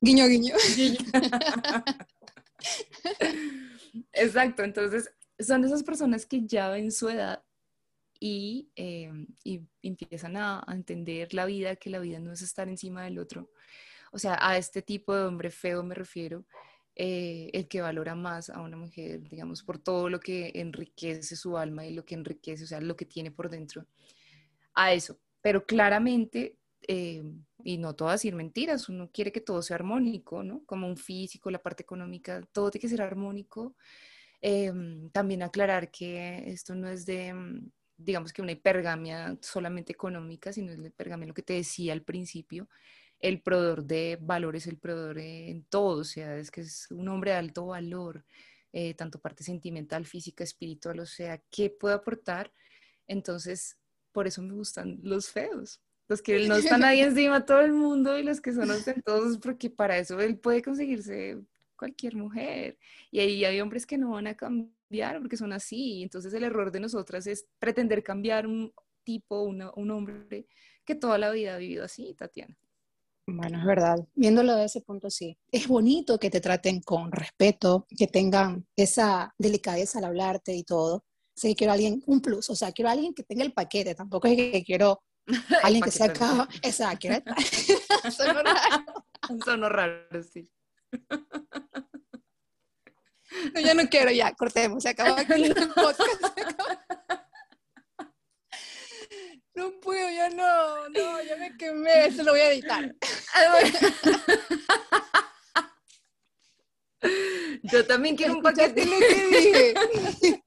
guiño. guiño. Exacto, entonces son esas personas que ya ven su edad y, eh, empiezan a, entender la vida, que la vida no es estar encima del otro. O sea, a este tipo de hombre feo me refiero, eh, el que valora más a una mujer, digamos, por todo lo que enriquece su alma y lo que enriquece, o sea, lo que tiene por dentro, a eso. Pero claramente eh, y no todo decir mentiras, uno quiere que todo sea armónico, ¿no? Como un físico, la parte económica, todo tiene que ser armónico. Em, también aclarar que esto no es de, mm, digamos que una hipergamia solamente económica, sino es la hipergamia, lo que te decía al principio, el proveedor de valores, el proveedor en todo, o sea, es que es un hombre de alto valor, eh, tanto parte sentimental, física, espiritual, o sea, ¿qué puede aportar? Entonces, por eso me gustan los feos, los que no están ahí encima todo el mundo y los que son ostentosos, porque para eso él puede conseguirse cualquier mujer. Y ahí hay hombres que no van a cambiar porque son así. Entonces el error de nosotras es pretender cambiar un tipo, un hombre que toda la vida ha vivido así, Tatiana. Bueno, es verdad. Viéndolo de ese punto, sí. Es bonito que te traten con respeto, que tengan esa delicadeza al hablarte y todo. Sí, quiero alguien, un plus, o sea, quiero alguien que tenga el paquete. Tampoco es que quiero Alguien que se acaba. Exacto. Sonó raro. Sonó raro, sí. No, yo no quiero ya, cortemos, se acabó aquí el podcast. No puedo, ya no, no, ya me quemé, eso lo voy a editar. Yo también quiero un paquete. Lo que dije?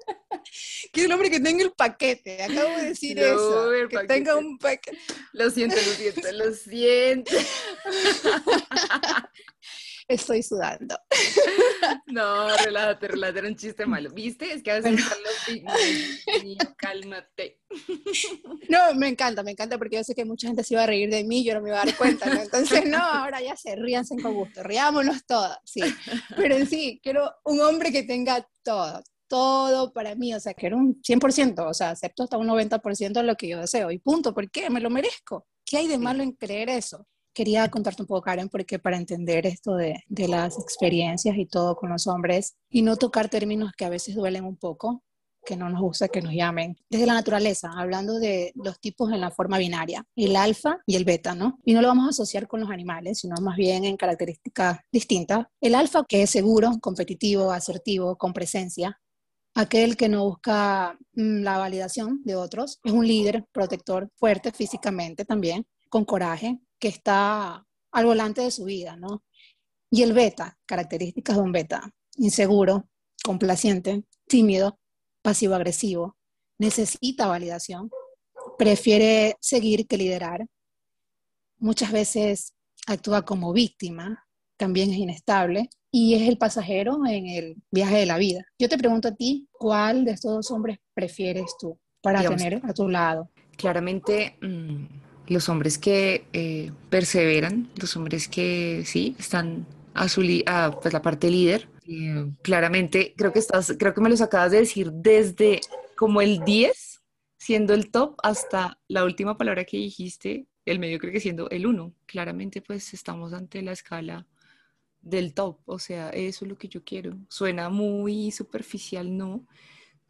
quiero un hombre que tenga el paquete. Acabo de decir eso. Que tenga un paquete. Lo siento, lo siento, lo siento. Estoy sudando. No, relájate, relájate, era un chiste malo. ¿Viste? Es que a veces los cálmate. No, me encanta, me encanta porque yo sé que mucha gente se iba a reír de mí, yo no me iba a dar cuenta, ¿no? Entonces, no, ahora ya se ríanse con gusto, riámonos todos, sí. Pero en sí, quiero un hombre que tenga todo, todo para mí, o sea, quiero un 100%, o sea, acepto hasta un 90% de lo que yo deseo y punto, ¿por qué? Me lo merezco. ¿Qué hay de malo en creer eso? Quería contarte un poco, Karen, porque para entender esto de, de, las experiencias y todo con los hombres y no tocar términos que a veces duelen un poco, que no nos gusta que nos llamen, desde la naturaleza, hablando de los tipos en la forma binaria, el alfa y el beta, ¿no? Y no lo vamos a asociar con los animales, sino más bien en características distintas. El alfa, que es seguro, competitivo, asertivo, con presencia, aquel que no busca mm, la validación de otros, es un líder, protector, fuerte físicamente también, con coraje, que está al volante de su vida, ¿no? Y el beta, características de un beta, inseguro, complaciente, tímido, pasivo-agresivo, necesita validación, prefiere seguir que liderar, muchas veces actúa como víctima, también es inestable y es el pasajero en el viaje de la vida. Yo te pregunto a ti, ¿cuál de estos dos hombres prefieres tú para tener a tu lado? Claramente, mm, los hombres que eh, perseveran, los hombres que sí están a, su pues la parte líder. Eh, claramente, creo que, estás, creo que me los acabas de decir desde como el 10, siendo el top, hasta la última palabra que dijiste, el medio creo que siendo el 1. Claramente, pues estamos ante la escala del top, o sea, eso es lo que yo quiero. Suena muy superficial, ¿no?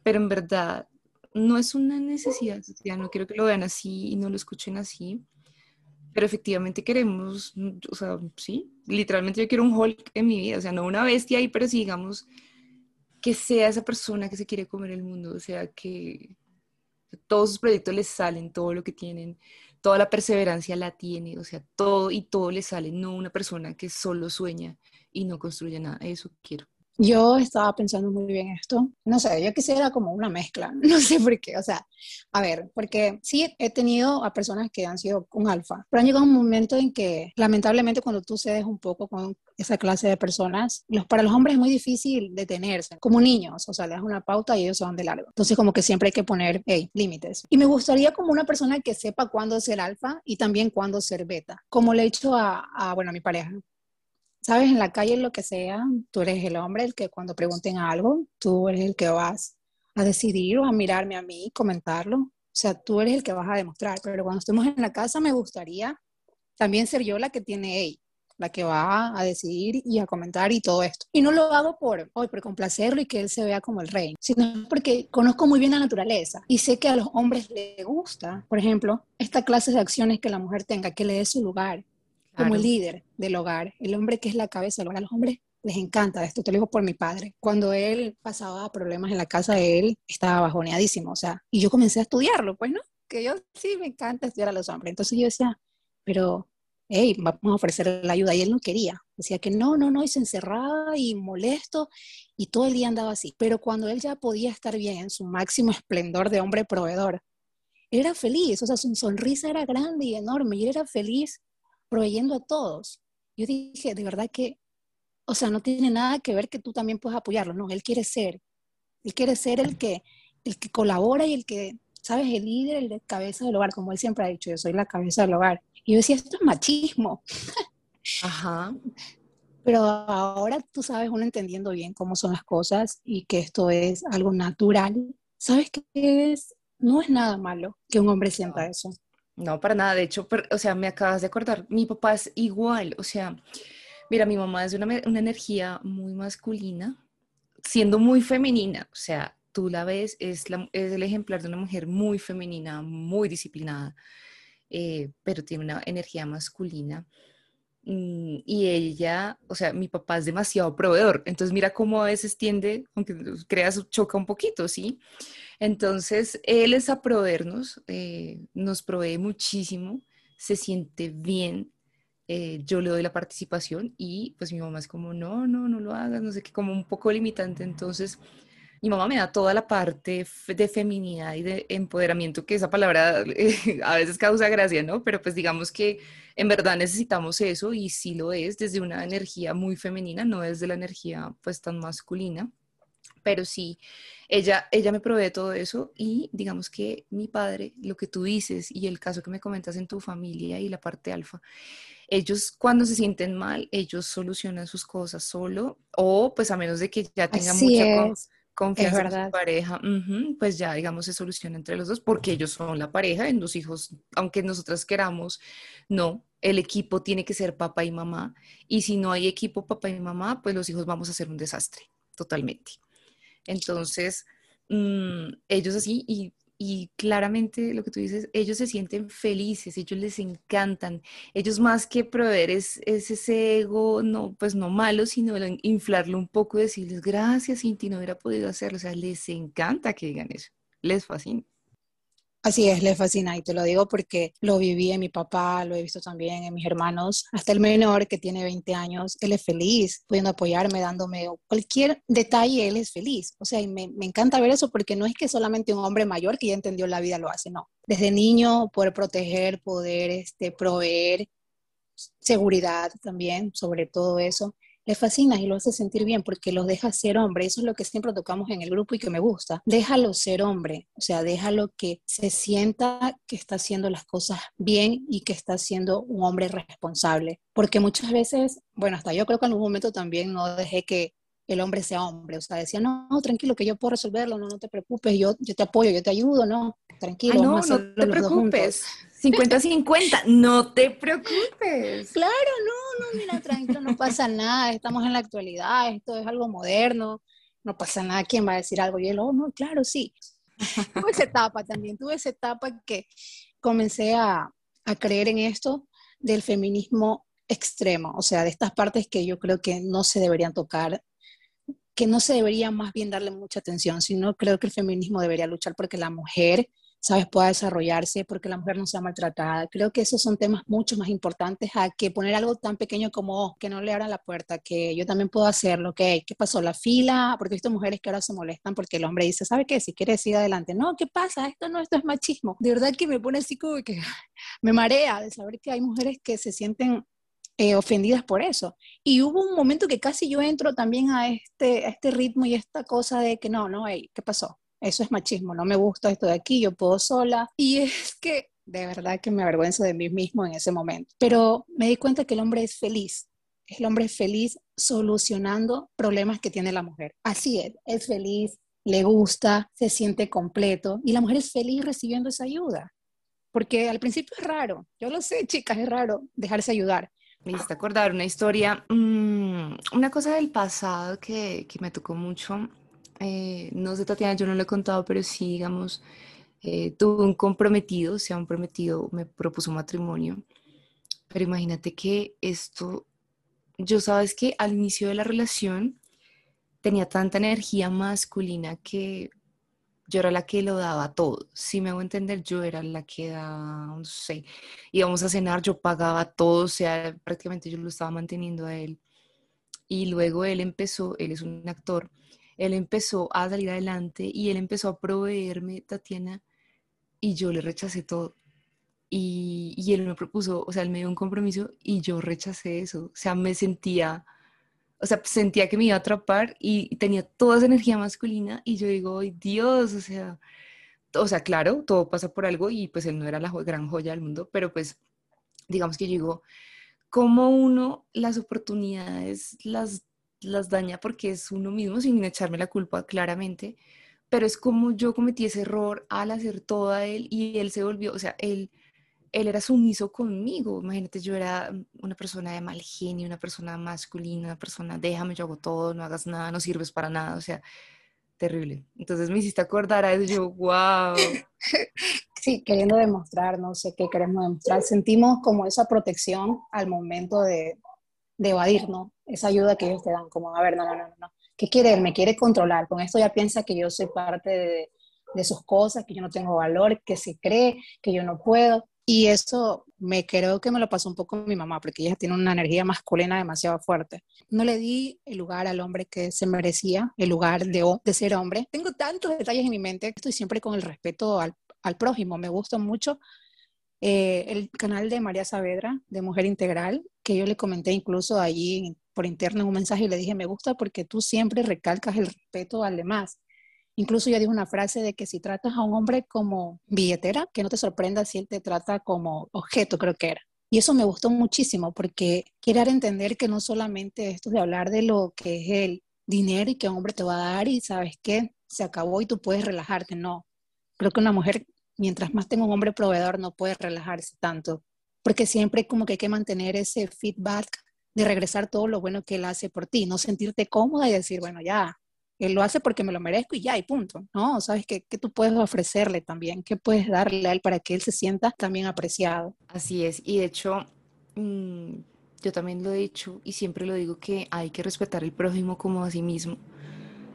Pero en verdad no es una necesidad, ya no quiero que lo vean así y no lo escuchen así, pero efectivamente queremos, o sea, sí, literalmente yo quiero un Hulk en mi vida, o sea, no una bestia ahí, pero sí, digamos, que sea esa persona que se quiere comer el mundo, o sea, que todos sus proyectos les salen, todo lo que tienen, toda la perseverancia la tiene, o sea, todo y todo le sale, no una persona que solo sueña y no construye nada, eso quiero. Yo estaba pensando muy bien esto. No sé, yo quisiera como una mezcla. No sé por qué. O sea, a ver, porque sí he tenido a personas que han sido un alfa, pero han llegado un momento en que lamentablemente cuando tú cedes un poco con esa clase de personas, los, para los hombres es muy difícil detenerse, como niños, o sea, le das una pauta y ellos se van de largo. Entonces como que siempre hay que poner, hey, límites. Y me gustaría como una persona que sepa cuándo ser alfa y también cuándo ser beta, como le he hecho a, a bueno, a mi pareja sabes, en la calle, lo que sea, tú eres el hombre el que cuando pregunten algo, tú eres el que vas a decidir o a mirarme a mí, comentarlo. O sea, tú eres el que vas a demostrar. Pero cuando estemos en la casa, me gustaría también ser yo la que tiene él, la que va a decidir y a comentar y todo esto. Y no lo hago por, hoy por complacerlo y que él se vea como el rey, sino porque conozco muy bien la naturaleza y sé que a los hombres les gusta, por ejemplo, esta clase de acciones que la mujer tenga, que le dé su lugar, como el líder del hogar, el hombre que es la cabeza del hogar. A los hombres les encanta esto, te lo digo por mi padre. Cuando él pasaba problemas en la casa de él, estaba bajoneadísimo, o sea, y yo comencé a estudiarlo, pues, ¿no? Que yo sí me encanta estudiar a los hombres. Entonces yo decía, pero, hey, vamos a ofrecer la ayuda. Y él no quería. Decía que no, no, no, y se encerraba y molesto, y todo el día andaba así. Pero cuando él ya podía estar bien en su máximo esplendor de hombre proveedor, era feliz, o sea, su sonrisa era grande y enorme, y él era feliz proveyendo a todos. Yo dije, de verdad que, o sea, no tiene nada que ver que tú también puedas apoyarlo, no, él quiere ser, él quiere ser el que, el que colabora y el que, ¿sabes? El líder, el de cabeza del hogar, como él siempre ha dicho, yo soy la cabeza del hogar. Y yo decía, esto es machismo. Ajá. Pero ahora tú sabes, uno entendiendo bien cómo son las cosas y que esto es algo natural, ¿sabes qué es? No es nada malo que un hombre sienta eso. No, para nada. De hecho, o sea, me acabas de acordar, mi papá es igual. O sea, mira, mi mamá es una, una energía muy masculina, siendo muy femenina. O sea, tú la ves, es, la, es el ejemplar de una mujer muy femenina, muy disciplinada, eh, pero tiene una energía masculina. Mm, y ella, o sea, mi papá es demasiado proveedor. Entonces, mira cómo a veces tiende, aunque creas, choca un poquito, ¿sí? Entonces, él es a proveernos, eh, nos provee muchísimo, se siente bien, eh, yo le doy la participación y pues mi mamá es como, no, no, no lo hagas, no sé qué, como un poco limitante. Entonces, mi mamá me da toda la parte de feminidad y de empoderamiento, que esa palabra eh, a veces causa gracia, ¿no? Pero pues digamos que en verdad necesitamos eso y sí lo es desde una energía muy femenina, no desde la energía pues tan masculina pero sí, ella, ella me provee todo eso y digamos que mi padre, lo que tú dices y el caso que me comentas en tu familia y la parte alfa, ellos cuando se sienten mal, ellos solucionan sus cosas solo o pues a menos de que ya tengan mucha confianza en su pareja, pues ya digamos se soluciona entre los dos porque ellos son la pareja en los hijos, aunque nosotras queramos, no, el equipo tiene que ser papá y mamá y si no hay equipo papá y mamá, pues los hijos vamos a hacer un desastre totalmente. Entonces, mm, ellos así, y, claramente lo que tú dices, ellos se sienten felices, ellos les encantan, ellos más que proveer es, ese ego, no, pues no malo, sino inflarlo un poco y decirles, gracias, Cinti, no hubiera podido hacerlo, o sea, les encanta que digan eso, les fascina. Así es, le fascina y te lo digo porque lo viví en mi papá, lo he visto también en mis hermanos, hasta el menor que tiene 20 años, él es feliz, pudiendo apoyarme, dándome cualquier detalle, él es feliz. O sea, y me, me encanta ver eso porque no es que solamente un hombre mayor que ya entendió la vida lo hace, no. Desde niño, poder proteger, poder este, proveer seguridad también sobre todo eso le fascina y lo hace sentir bien porque los deja ser hombre. Eso es lo que siempre tocamos en el grupo y que me gusta. Déjalo ser hombre, o sea, déjalo que se sienta que está haciendo las cosas bien y que está siendo un hombre responsable. Porque muchas veces, bueno, hasta yo creo que en algún momento también no dejé que el hombre sea hombre. O sea, decía, no, tranquilo, que yo puedo resolverlo, no, no te preocupes, yo, yo te apoyo, yo te ayudo, no, tranquilo. no, no te preocupes. 50-50, no te preocupes. Claro, no, no, mira, tranquilo, no pasa nada, estamos en la actualidad, esto es algo moderno, no pasa nada, ¿quién va a decir algo? Y él, oh, no, claro, sí. tuve esa etapa también, tuve esa etapa que comencé a, a creer en esto del feminismo extremo, o sea, de estas partes que yo creo que no se deberían tocar que no se debería más bien darle mucha atención, sino creo que el feminismo debería luchar porque la mujer, sabes, pueda desarrollarse, porque la mujer no sea maltratada. Creo que esos son temas mucho más importantes a que poner algo tan pequeño como oh, que no le abran la puerta, que yo también puedo hacerlo, que ¿qué pasó? La fila, porque he visto mujeres que ahora se molestan porque el hombre dice, ¿sabe qué? Si quiere seguir adelante, no, ¿qué pasa? Esto no, esto es machismo. De verdad que me pone así como que me marea de saber que hay mujeres que se sienten eh, ofendidas por eso. Y hubo un momento que casi yo entro también a este, a este ritmo y esta cosa de que no, no, hey, ¿qué pasó? Eso es machismo, no me gusta esto de aquí, yo puedo sola. Y es que de verdad que me avergüenzo de mí mismo en ese momento. Pero me di cuenta que el hombre es feliz. El hombre es feliz solucionando problemas que tiene la mujer. Así es, es feliz, le gusta, se siente completo y la mujer es feliz recibiendo esa ayuda. Porque al principio es raro, yo lo sé, chicas, es raro dejarse ayudar, me hiciste acordar una historia, mm, una cosa del pasado que, que me tocó mucho. Eh, no sé, Tatiana, yo no lo he contado, pero sí, digamos, eh, tuve un comprometido, o sea, un prometido me propuso matrimonio. Pero imagínate que esto, yo sabes que al inicio de la relación tenía tanta energía masculina que yo era la que lo daba todo. Si me hago entender, yo era la que daba, no sé, íbamos a cenar, yo pagaba todo, o sea, prácticamente yo lo estaba manteniendo a él. Y luego él empezó, él es un actor, él empezó a salir adelante y él empezó a proveerme, Tatiana, y yo le rechacé todo. Y, y él me propuso, o sea, él me dio un compromiso y yo rechacé eso. O sea, me sentía o sea, sentía que me iba a atrapar y tenía toda esa energía masculina y yo digo, ¡ay Dios! O sea, o sea, claro, todo pasa por algo y pues él no era la gran joya del mundo, pero pues digamos que yo digo, ¿cómo uno las oportunidades las, las daña porque es uno mismo sin echarme la culpa claramente? Pero es como yo cometí ese error al hacer todo a él y él se volvió, o sea, él él era sumiso conmigo. Imagínate, yo era una persona de mal genio, una persona masculina, una persona, déjame, yo hago todo, no hagas nada, no sirves para nada, o sea, terrible. Entonces me hiciste acordar a eso, yo, wow. Sí, queriendo demostrar, no sé qué queremos demostrar. Sentimos como esa protección al momento de, de evadir, ¿no? Esa ayuda que ellos te dan, como, a ver, no, no, no, no. ¿Qué quiere él? Me quiere controlar. Con esto ya piensa que yo soy parte de, sus cosas, que yo no tengo valor, que se cree que yo no puedo Y eso me creo que me lo pasó un poco mi mamá, porque ella tiene una energía masculina demasiado fuerte. No le di el lugar al hombre que se merecía, el lugar de, de ser hombre. Tengo tantos detalles en mi mente, estoy siempre con el respeto al, al prójimo. Me gusta mucho eh, el canal de María Saavedra, de Mujer Integral, que yo le comenté incluso allí por interno un mensaje y le dije, me gusta porque tú siempre recalcas el respeto al demás. Incluso yo dije una frase de que si tratas a un hombre como billetera, que no te sorprenda si él te trata como objeto, creo que era. Y eso me gustó muchísimo porque quiere entender que no solamente esto de hablar de lo que es el dinero y que un hombre te va a dar y sabes que se acabó y tú puedes relajarte, no. Creo que una mujer mientras más tengo un hombre proveedor, no puede relajarse tanto, porque siempre como que hay que mantener ese feedback de regresar todo lo bueno que él hace por ti, no sentirte cómoda y decir, bueno, ya, él lo hace porque me lo merezco y ya, y punto. No, sabes que, tú puedes ofrecerle también, qué puedes darle a él para que él se sienta también apreciado. Así es, y de hecho, mm, yo también lo he dicho y siempre lo digo que hay que respetar al prójimo como a sí mismo.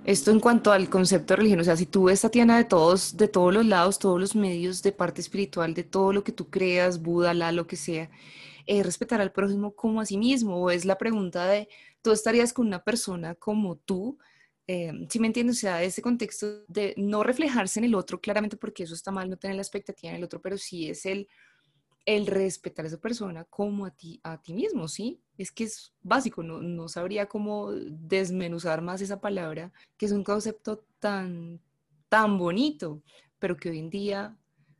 Esto en cuanto al concepto de religión, o sea, si tú ves Tatiana de todos, de todos los lados, todos los medios de parte espiritual, de todo lo que tú creas, Buda, la, lo que sea, es respetar al prójimo como a sí mismo, o es la pregunta de, ¿tú estarías con una persona como tú? Eh, si me entiendes, o sea, ese contexto de no reflejarse en el otro, claramente porque eso está mal, no tener la expectativa en el otro, pero sí es el el respetar a esa persona como a ti, a ti mismo, ¿sí? Es que es básico, no, no sabría cómo desmenuzar más esa palabra, que es un concepto tan, tan bonito, pero que hoy en día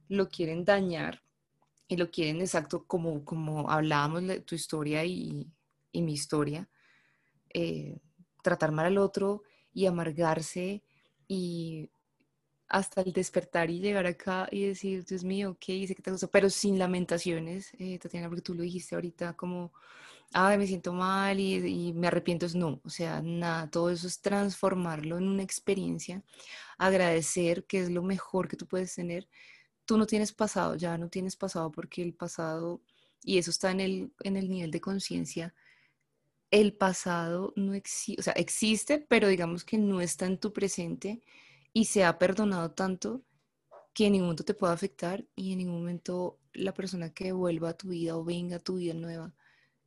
lo quieren dañar y lo quieren exacto como, como hablábamos de tu historia y, y mi historia, eh, tratar mal al otro y amargarse y hasta el despertar y llegar acá y decir, Dios mío, ¿qué hice? ¿Qué te gustó? Pero sin lamentaciones, eh, Tatiana, porque tú lo dijiste ahorita como, ay, me siento mal y, y, me arrepiento. No, o sea, nada, todo eso es transformarlo en una experiencia, agradecer, que es lo mejor que tú puedes tener. Tú no tienes pasado, ya no tienes pasado porque el pasado, y eso está en el, en el nivel de conciencia, el pasado no existe, o sea, existe, pero digamos que no está en tu presente y se ha perdonado tanto que en ningún momento te puede afectar y en ningún momento la persona que vuelva a tu vida o venga a tu vida nueva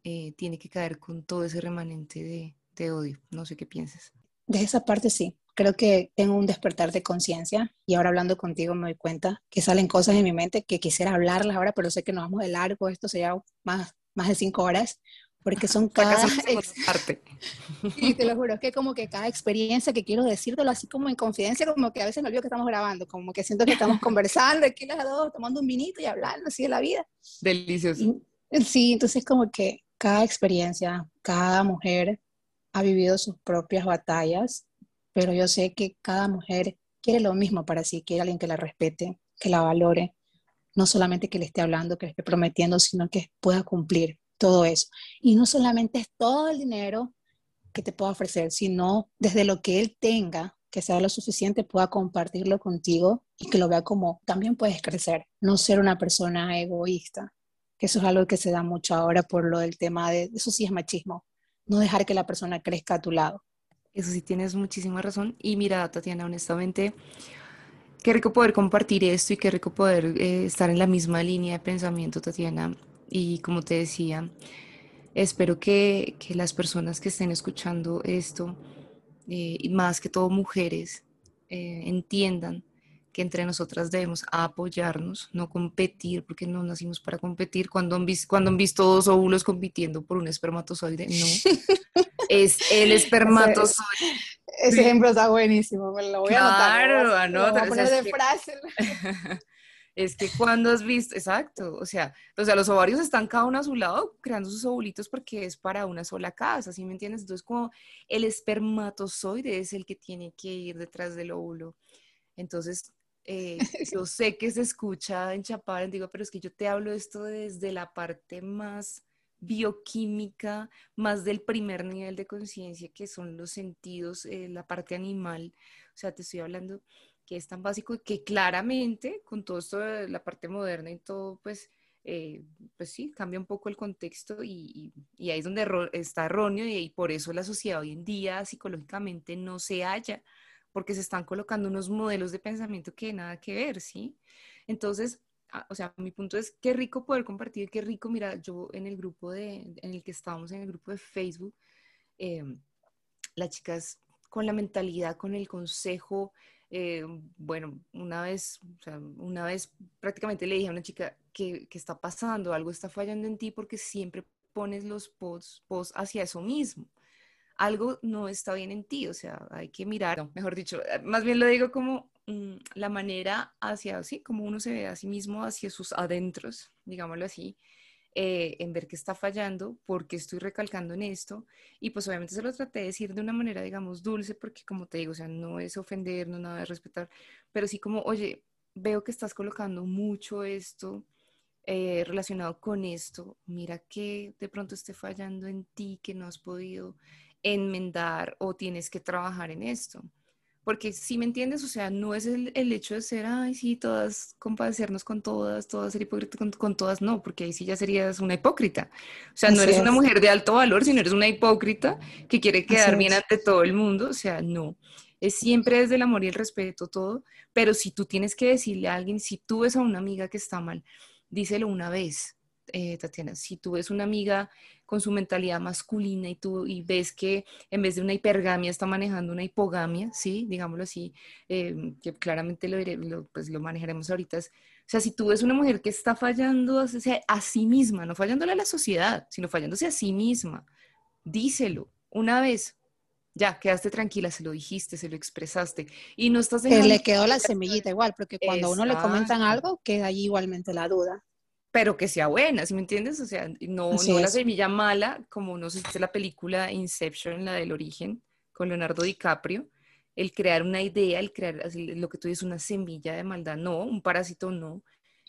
eh, tiene que caer con todo ese remanente de, odio. No sé qué piensas. De esa parte sí. Creo que tengo un despertar de conciencia y ahora hablando contigo me doy cuenta que salen cosas en mi mente que quisiera hablarlas ahora, pero sé que nos vamos de largo, esto sería más, más de cinco horas, porque son cada parte. Y te lo juro, es que como que cada experiencia que quiero decírtelo así como en confidencia, como que a veces me olvido que estamos grabando, como que siento que estamos conversando aquí las dos, tomando un vinito y hablando así de la vida. Delicioso. sí, entonces como que cada experiencia, cada mujer ha vivido sus propias batallas, pero yo sé que cada mujer quiere lo mismo para sí, quiere alguien que la respete, que la valore, no solamente que le esté hablando, que le esté prometiendo, sino que pueda cumplir todo eso. Y no solamente es todo el dinero que te pueda ofrecer, sino desde lo que él tenga, que sea lo suficiente, pueda compartirlo contigo y que lo vea como también puedes crecer, no ser una persona egoísta, que eso es algo que se da mucho ahora por lo del tema de, eso sí es machismo, no dejar que la persona crezca a tu lado. Eso sí tienes muchísima razón. Y mira, Tatiana, honestamente, qué rico poder compartir esto y qué rico poder eh, estar en la misma línea de pensamiento, Tatiana. Y como te decía, espero que, que las personas que estén escuchando esto, eh, y más que todo mujeres, eh, entiendan que entre nosotras debemos apoyarnos, no competir, porque no nacimos para competir. Cuando han, visto, cuando han visto dos óvulos compitiendo por un espermatozoide, no. es el espermatozoide. Ese, ejemplo está buenísimo, me lo voy a anotar. Claro, a poner de frase. Es que cuando has visto, exacto, o sea, o sea, los ovarios están cada uno a su lado creando sus ovulitos porque es para una sola casa, ¿sí me entiendes? Entonces, como el espermatozoide es el que tiene que ir detrás del óvulo. Entonces, eh, yo sé que se escucha en Chapar, digo, pero es que yo te hablo esto desde la parte más bioquímica, más del primer nivel de conciencia, que son los sentidos, eh, la parte animal. O sea, te estoy hablando que es tan básico que claramente con todo esto de la parte moderna y todo, pues, eh, pues sí, cambia un poco el contexto y, y, ahí es donde está erróneo y, por eso la sociedad hoy en día psicológicamente no se halla, porque se están colocando unos modelos de pensamiento que nada que ver, ¿sí? Entonces, o sea, mi punto es qué rico poder compartir, qué rico, mira, yo en el grupo de, en el que estábamos, en el grupo de Facebook, em, las chicas con la mentalidad, con el consejo, eh, bueno, una vez, una vez prácticamente le dije a una chica que, que, está pasando, algo está fallando en ti porque siempre pones los posts, posts hacia eso mismo. Algo no está bien en ti, o sea, hay que mirar, mejor dicho, más bien lo digo como mm, la manera hacia, así, como uno se ve a sí mismo, hacia sus adentros, digámoslo así, eh, en ver qué está fallando, porque estoy recalcando en esto. Y pues obviamente se lo traté de decir de una manera, digamos, dulce, porque como te digo, o sea, no es ofender, no nada de respetar, pero sí como, oye, veo que estás colocando mucho esto eh, relacionado con esto, mira que de pronto esté fallando en ti, que no has podido enmendar o tienes que trabajar en esto. Porque si me entiendes, o sea, no es el, el, hecho de ser, ay, sí, todas, compadecernos con todas, todas ser hipócrita con, con, todas, no, porque ahí sí ya serías una hipócrita. O sea, no eres una mujer de alto valor, sino eres una hipócrita que quiere quedar bien ante todo el mundo, o sea, no. Es siempre desde el amor y el respeto todo, pero si tú tienes que decirle a alguien, si tú ves a una amiga que está mal, díselo una vez, eh, Tatiana, si tú ves una amiga con su mentalidad masculina y tú y ves que en vez de una hipergamia está manejando una hipogamia, ¿sí? Digámoslo así, eh, que claramente lo, pues lo manejaremos ahorita. o sea, si tú ves una mujer que está fallando a sí misma, no fallándole a la sociedad, sino fallándose a sí misma, díselo una vez. Ya, quedaste tranquila, se lo dijiste, se lo expresaste. Y no estás dejando... le quedó la semillita igual, porque cuando a uno le comentan algo, queda allí igualmente la duda pero que sea buena, ¿sí me entiendes? O sea, no, no la semilla mala, como no sé si la película Inception, la del origen, con Leonardo DiCaprio, el crear una idea, el crear lo que tú dices, una semilla de maldad, no, un parásito no,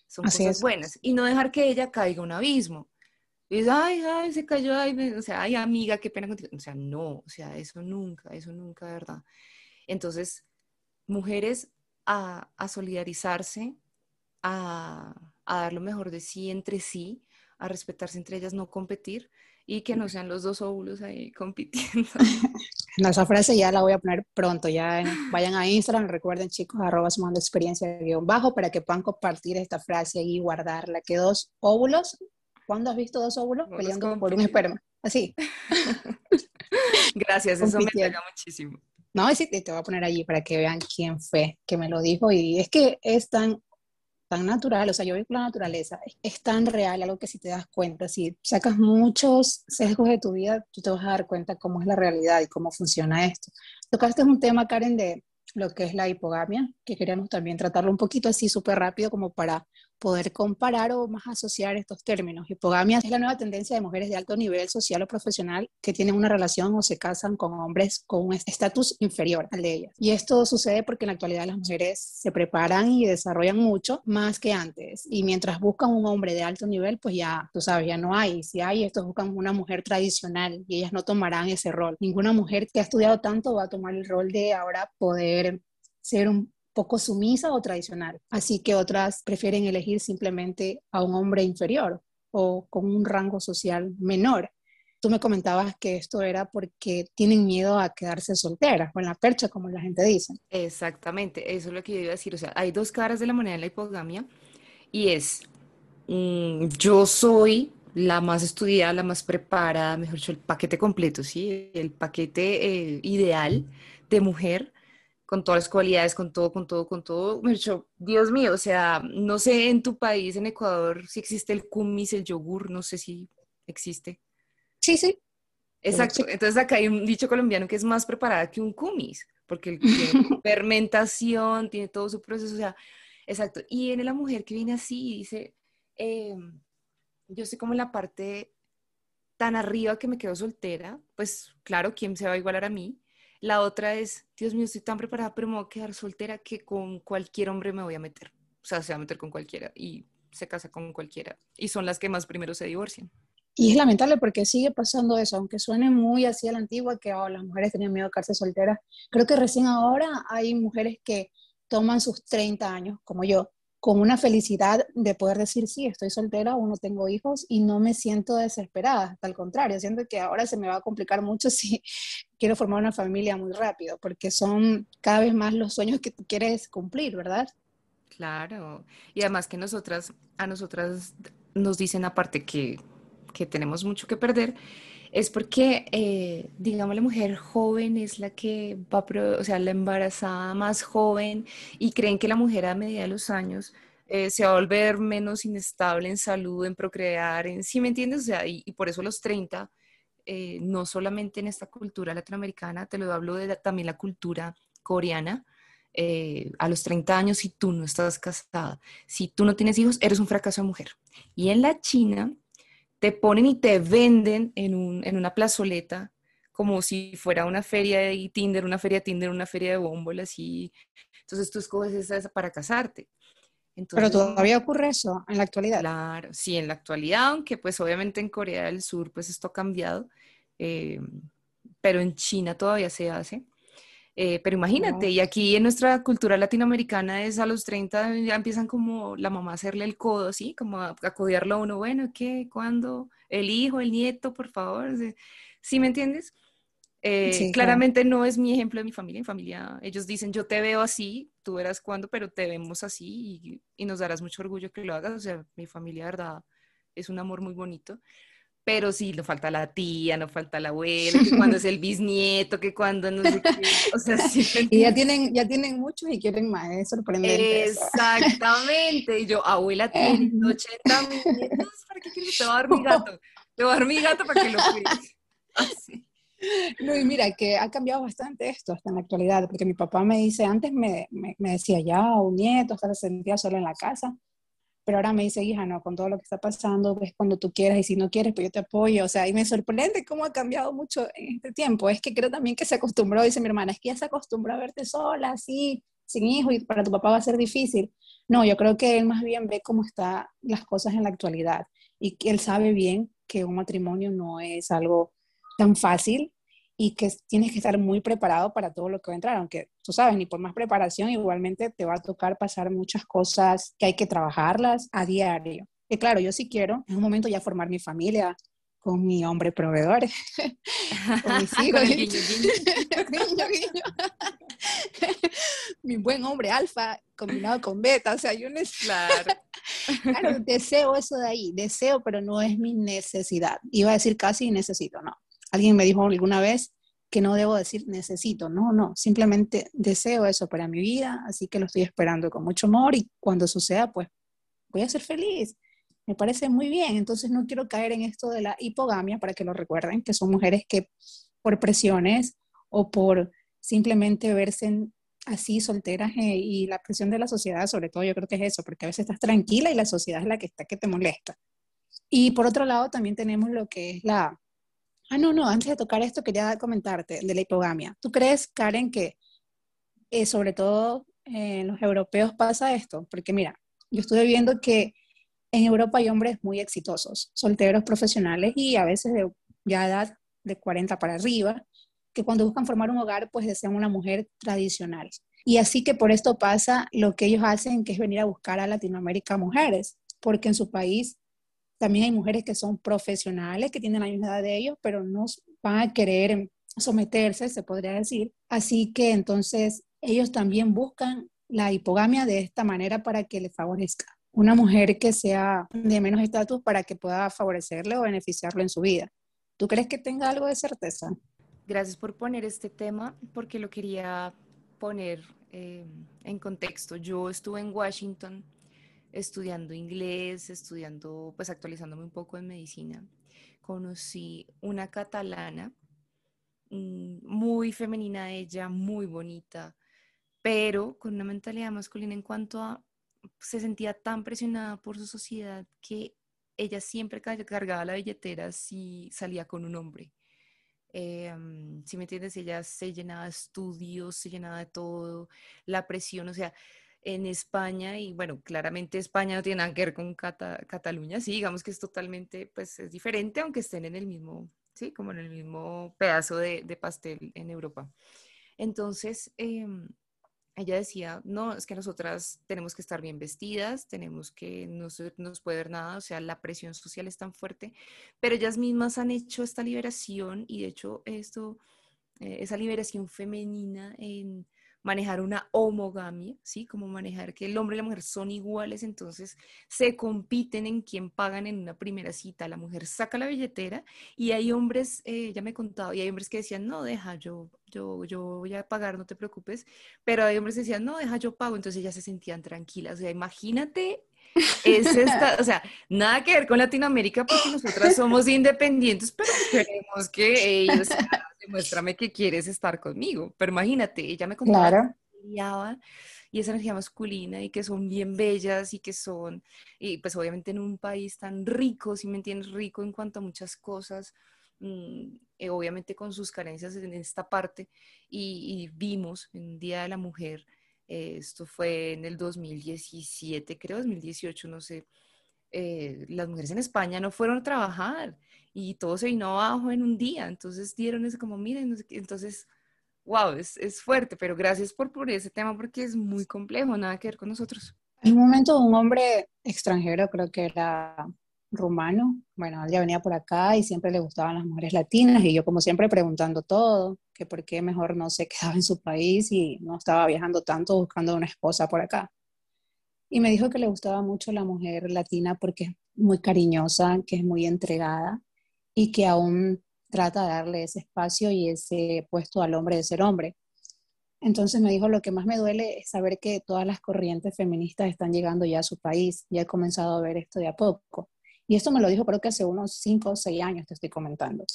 son cosas buenas. Y no dejar que ella caiga a un abismo. Y dices, ay, ay, se cayó, ay, o sea, ay, amiga, qué pena contigo. O sea, no, o sea, eso nunca, eso nunca, de verdad. Entonces, mujeres a, a solidarizarse, a, dar lo mejor de sí entre sí, a respetarse entre ellas, no competir y que no sean los dos óvulos ahí compitiendo. No, esa frase ya la voy a poner pronto, ya vayan a Instagram, recuerden chicos, arroba sumando experiencia guion bajo para que puedan compartir esta frase y guardarla, que dos óvulos, ¿cuándo has visto dos óvulos peleando por un esperma? Así. Gracias, eso me pega muchísimo. No, sí, te voy a poner allí para que vean quién fue que me lo dijo y es que es tan tan natural, o sea, yo veo la naturaleza, es, tan real, algo que si te das cuenta, si sacas muchos sesgos de tu vida, tú te vas a dar cuenta cómo es la realidad y cómo funciona esto. Tocaste un tema, Karen, de lo que es la hipogamia, que queríamos también tratarlo un poquito así súper rápido como para poder comparar o más asociar estos términos. Hipogamia es la nueva tendencia de mujeres de alto nivel social o profesional que tienen una relación o se casan con hombres con un estatus inferior al de ellas. Y esto sucede porque en la actualidad las mujeres se preparan y desarrollan mucho más que antes. Y mientras buscan un hombre de alto nivel, pues ya, tú sabes, ya no hay. Si hay, estos buscan una mujer tradicional y ellas no tomarán ese rol. Ninguna mujer que ha estudiado tanto va a tomar el rol de ahora poder ser un poco sumisa o tradicional. Así que otras prefieren elegir simplemente a un hombre inferior o con un rango social menor. Tú me comentabas que esto era porque tienen miedo a quedarse solteras o la percha, como la gente dice. Exactamente, eso es lo que yo iba a decir. O sea, hay dos caras de la moneda de la hipogamia y es, mm, yo soy la más estudiada, la más preparada, mejor dicho, el paquete completo, ¿sí? El paquete eh, ideal de mujer con todas las cualidades, con todo, con todo, con todo. Me dicho, Dios mío, o sea, no sé en tu país, en Ecuador, si existe el kumis, el yogur, no sé si existe. Sí, sí. Exacto. Entonces acá hay un dicho colombiano que es más preparada que un kumis, porque tiene fermentación, tiene todo su proceso, o sea, exacto. Y viene la mujer que viene así y dice, em, yo estoy como en la parte tan arriba que me quedo soltera, pues claro, ¿quién se va a igualar a mí? La otra es, Dios mío, estoy tan preparada, pero me voy a quedar soltera que con cualquier hombre me voy a meter. O sea, se va a meter con cualquiera y se casa con cualquiera. Y son las que más primero se divorcian. Y es lamentable porque sigue pasando eso, aunque suene muy así a la antigua, que oh, las mujeres tenían miedo a quedarse solteras. Creo que recién ahora hay mujeres que toman sus 30 años, como yo, con una felicidad de poder decir, sí, estoy soltera o no tengo hijos y no me siento desesperada, al contrario, siento que ahora se me va a complicar mucho si quiero formar una familia muy rápido, porque son cada vez más los sueños que tú quieres cumplir, ¿verdad? Claro. Y además que nosotras, a nosotras nos dicen aparte que, que tenemos mucho que perder, es porque, eh, digamos, la mujer joven es la que va, o sea, la embarazada más joven y creen que la mujer a medida de los años eh, se va a volver menos inestable en salud, en procrear, en, ¿sí me entiendes? O sea, y, por eso los 30, eh, no solamente en esta cultura latinoamericana, te lo hablo de también la cultura coreana, a los 30 años, si tú no estás casada, si tú no tienes hijos, eres un fracaso de mujer. Y en la China, te ponen y te venden en, un, en una plazoleta como si fuera una feria de Tinder, una feria de Tinder, una feria de bombolas y entonces tú escoges esa para casarte. Pero todavía ocurre eso en la actualidad. Claro, sí, en la actualidad, aunque pues obviamente en Corea del Sur pues esto ha cambiado, eh, pero en China todavía se hace. Eh, pero imagínate, y aquí en nuestra cultura latinoamericana es a los 30 ya empiezan como la mamá a hacerle el codo, ¿sí? Como a, a codearlo a uno, bueno, ¿qué? ¿Cuándo? ¿El hijo? ¿El nieto? Por favor. ¿Sí me entiendes? Eh, claramente no es mi ejemplo de mi familia. Mi familia, ellos dicen, yo te veo así, tú verás cuándo, pero te vemos así y, y, nos darás mucho orgullo que lo hagas. O sea, mi familia, verdad, es un amor muy bonito pero sí, no falta la tía, no falta la abuela, que cuando es el bisnieto, que cuando no sé qué, o sea, sí. Y ya tienen, ya tienen muchos y quieren más, es sorprendente. Exactamente, y yo, abuela, tiene 80 nietos, ¿para qué quieres? Te voy a dar mi gato, te voy a dar mi gato para que lo cuides. Así. No, y mira, que ha cambiado bastante esto hasta en la actualidad, porque mi papá me dice, antes me, me, me decía ya, un nieto, hasta se sentía solo en la casa, pero ahora me dice, hija, no, con todo lo que está pasando, pues cuando tú quieras y si no quieres, pues yo te apoyo, o sea, y me sorprende cómo ha cambiado mucho en este tiempo, es que creo también que se acostumbró, dice mi hermana, es que ya se acostumbró a verte sola, así, sin hijo, y para tu papá va a ser difícil. No, yo creo que él más bien ve cómo están las cosas en la actualidad y que él sabe bien que un matrimonio no es algo tan fácil y que tienes que estar muy preparado para todo lo que va a entrar, aunque tú sabes, ni por más preparación, igualmente te va a tocar pasar muchas cosas que hay que trabajarlas a diario. Y claro, yo sí quiero en un momento ya formar mi familia con mi hombre proveedor, con mis hijos. mi buen hombre alfa combinado con beta, o sea, yo necesito... claro, deseo eso de ahí, deseo, pero no es mi necesidad. Iba a decir casi necesito, no Alguien me dijo alguna vez que no debo decir necesito, no, no, simplemente deseo eso para mi vida, así que lo estoy esperando con mucho amor y cuando suceda, pues voy a ser feliz. Me parece muy bien, entonces no quiero caer en esto de la hipogamia, para que lo recuerden, que son mujeres que por presiones o por simplemente verse así solteras eh, y la presión de la sociedad, sobre todo yo creo que es eso, porque a veces estás tranquila y la sociedad es la que está que te molesta. Y por otro lado también tenemos lo que es la, Ah, no, no, antes de tocar esto quería comentarte de la hipogamia. ¿Tú crees, Karen, que eh, sobre todo en los europeos pasa esto? Porque mira, yo estuve viendo que en Europa hay hombres muy exitosos, solteros profesionales y a veces de ya edad de 40 para arriba, que cuando buscan formar un hogar, pues desean una mujer tradicional. Y así que por esto pasa lo que ellos hacen, que es venir a buscar a Latinoamérica mujeres, porque en su país también hay mujeres que son profesionales, que tienen la misma edad de ellos, pero no van a querer someterse, se podría decir. Así que entonces ellos también buscan la hipogamia de esta manera para que les favorezca. Una mujer que sea de menos estatus para que pueda favorecerle o beneficiarlo en su vida. ¿Tú crees que tenga algo de certeza? Gracias por poner este tema, porque lo quería poner eh, en contexto. Yo estuve en Washington estudiando inglés, estudiando, pues actualizándome un poco en medicina, conocí una catalana, mm, muy femenina ella, muy bonita, pero con una mentalidad masculina en cuanto a, se sentía tan presionada por su sociedad que ella siempre cargaba la billetera si salía con un hombre. Em, si me entiendes, ella se llenaba de estudios, se llenaba de todo, la presión, o sea, en España y bueno, claramente España no tiene nada que ver con Cataluña, sí, digamos que es totalmente, pues es diferente, aunque estén en el mismo, sí, como en el mismo pedazo de, pastel en Europa. Entonces, em, ella decía, no, es que nosotras tenemos que estar bien vestidas, tenemos que, no se nos puede ver nada, o sea, la presión social es tan fuerte, pero ellas mismas han hecho esta liberación y de hecho esto, eh, esa liberación femenina en manejar una homogamia, ¿sí? Como manejar que el hombre y la mujer son iguales, entonces se compiten en quién pagan en una primera cita. La mujer saca la billetera y hay hombres, eh, ya me he contado, y hay hombres que decían, no, deja, yo, yo, yo voy a pagar, no te preocupes, pero hay hombres que decían, no, deja, yo pago, entonces ya se sentían tranquilas. O sea, imagínate es o sea, nada que ver con Latinoamérica porque nosotras somos independientes, pero queremos que ellos demuéstrame que quieres estar conmigo. Pero imagínate, ella me contaba claro. y esa energía masculina y que son bien bellas y que son, y pues obviamente en un país tan rico, si me entiendes, rico en cuanto a muchas cosas, mm, eh, obviamente con sus carencias en esta parte, y, vimos en Día de la Mujer, eh, esto fue en el 2017, creo, 2018, no sé, eh, las mujeres en España no fueron a trabajar y todo se vino abajo en un día. Entonces dieron eso como, miren, entonces, wow, es, es fuerte, pero gracias por, por ese tema porque es muy complejo, nada que ver con nosotros. En un momento un hombre extranjero, creo que era rumano, bueno, él ya venía por acá y siempre le gustaban las mujeres latinas y yo como siempre preguntando todo, que por qué mejor no se quedaba en su país y no estaba viajando tanto buscando una esposa por acá. Y me dijo que le gustaba mucho la mujer latina porque es muy cariñosa, que es muy entregada y que aún trata de darle ese espacio y ese puesto al hombre de ser hombre. Entonces me dijo, lo que más me duele es saber que todas las corrientes feministas están llegando ya a su país y he comenzado a ver esto de a poco. Y esto me lo dijo creo que hace unos cinco o seis años te estoy comentando.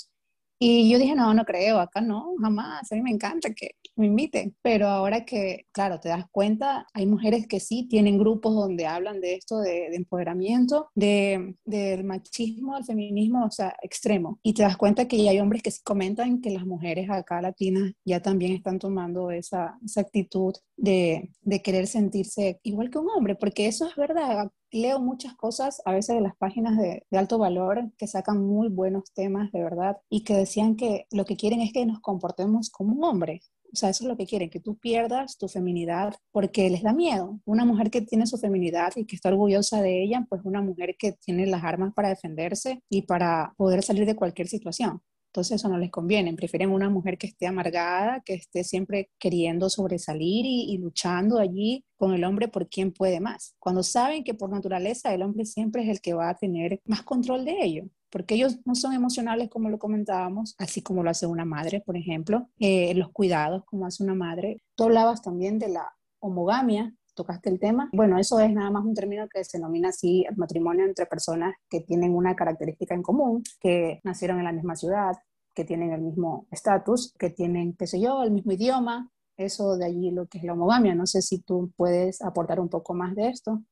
Y yo dije, no, no creo, acá no, jamás, a mí me encanta que me inviten. Pero ahora que, claro, te das cuenta, hay mujeres que sí tienen grupos donde hablan de esto, de, empoderamiento, de, del machismo, del feminismo, o sea, extremo. Y te das cuenta que hay hombres que sí comentan que las mujeres acá latinas ya también están tomando esa, esa actitud de, de querer sentirse igual que un hombre, porque eso es verdad leo muchas cosas a veces de las páginas de, alto valor que sacan muy buenos temas de verdad y que decían que lo que quieren es que nos comportemos como un hombre. O sea, eso es lo que quieren, que tú pierdas tu feminidad porque les da miedo. Una mujer que tiene su feminidad y que está orgullosa de ella, pues una mujer que tiene las armas para defenderse y para poder salir de cualquier situación. Entonces eso no les conviene, prefieren una mujer que esté amargada, que esté siempre queriendo sobresalir y, luchando allí con el hombre por quien puede más, cuando saben que por naturaleza el hombre siempre es el que va a tener más control de ello porque ellos no son emocionales como lo comentábamos, así como lo hace una madre, por ejemplo, eh, los cuidados como hace una madre. Tú hablabas también de la homogamia, tocaste el tema. Bueno, eso es nada más un término que se denomina así el matrimonio entre personas que tienen una característica en común, que nacieron en la misma ciudad, que tienen el mismo estatus, que tienen, qué sé yo, el mismo idioma. Eso de allí lo que es la homogamia. No sé si tú puedes aportar un poco más de esto.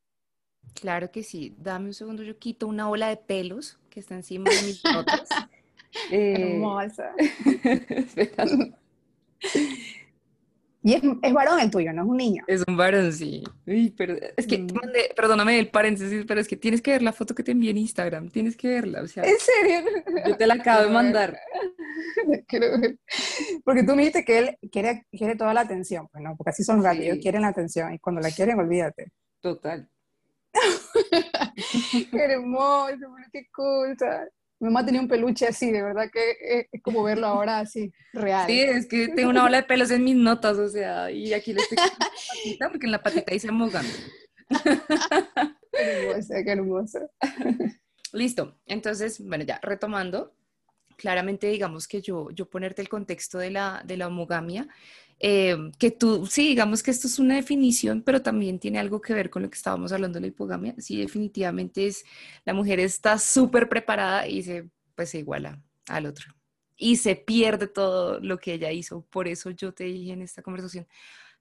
Claro que sí. Dame un segundo, yo quito una ola de pelos que está encima de mis notas. eh... Hermosa. Y es, es, varón el tuyo, no es un niño. Es un varón, sí. pero es que, mm. perdóname el paréntesis, pero es que tienes que ver la foto que te envié en Instagram. Tienes que verla. O sea, ¿En serio? Yo te la acabo de mandar. Quiero ver. Porque tú me dijiste que él quiere, quiere toda la atención. Pues no, porque así son los gatos, ellos quieren la atención. Y cuando la quieren, olvídate. Total. qué hermoso, qué cosa mi mamá tenía un peluche así, de verdad que es, como verlo ahora así, real. Sí, es que tengo una ola de pelos en mis notas, o sea, y aquí le estoy patita porque en la patita dice mogando. qué hermosa, qué hermosa. Listo, entonces, bueno, ya retomando, claramente digamos que yo, yo ponerte el contexto de la, de la homogamia, eh, que tú, sí, digamos que esto es una definición, pero también tiene algo que ver con lo que estábamos hablando de la hipogamia. Sí, definitivamente es, la mujer está súper preparada y se, pues, se iguala al otro. Y se pierde todo lo que ella hizo. Por eso yo te dije en esta conversación,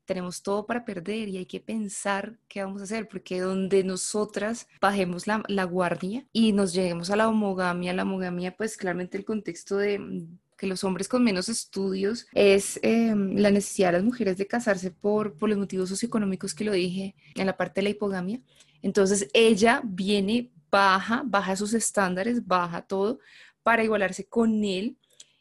tenemos todo para perder y hay que pensar qué vamos a hacer, porque donde nosotras bajemos la, la guardia y nos lleguemos a la homogamia, la homogamia, pues claramente el contexto de que los hombres con menos estudios es em, la necesidad de las mujeres de casarse por, por los motivos socioeconómicos que lo dije en la parte de la hipogamia. Entonces ella viene, baja, baja sus estándares, baja todo para igualarse con él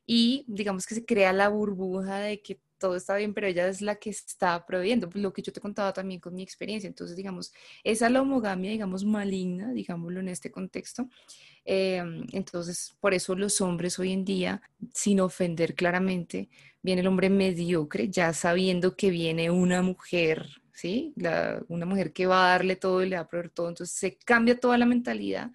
y digamos que se crea la burbuja de que todo está bien, pero ella es la que está proveyendo, pues lo que yo te contaba también con mi experiencia. Entonces, digamos, esa es la homogamia, digamos, maligna, digámoslo en este contexto. Em, entonces, por eso los hombres hoy en día, sin ofender claramente, viene el hombre mediocre, ya sabiendo que viene una mujer, ¿sí? una mujer que va a darle todo y le va a proveer todo. Entonces, se cambia toda la mentalidad,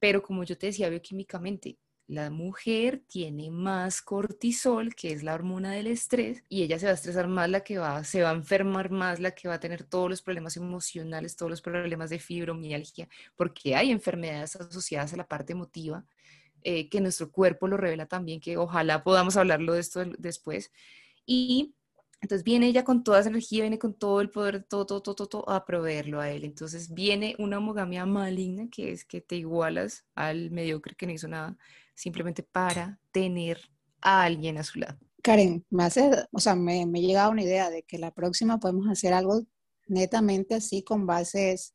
pero como yo te decía bioquímicamente, la mujer tiene más cortisol, que es la hormona del estrés, y ella se va a estresar más, la que va, se va a enfermar más, la que va a tener todos los problemas emocionales, todos los problemas de fibromialgia, porque hay enfermedades asociadas a la parte emotiva, eh, que nuestro cuerpo lo revela también, que ojalá podamos hablarlo de esto después. Y entonces viene ella con toda esa energía, viene con todo el poder, todo, todo, todo, todo, a proveerlo a él. Entonces viene una homogamia maligna, que es que te igualas al mediocre que no hizo nada, simplemente para tener a alguien a su lado. Karen, me hace, o sea, me, me llega una idea de que la próxima podemos hacer algo netamente así con bases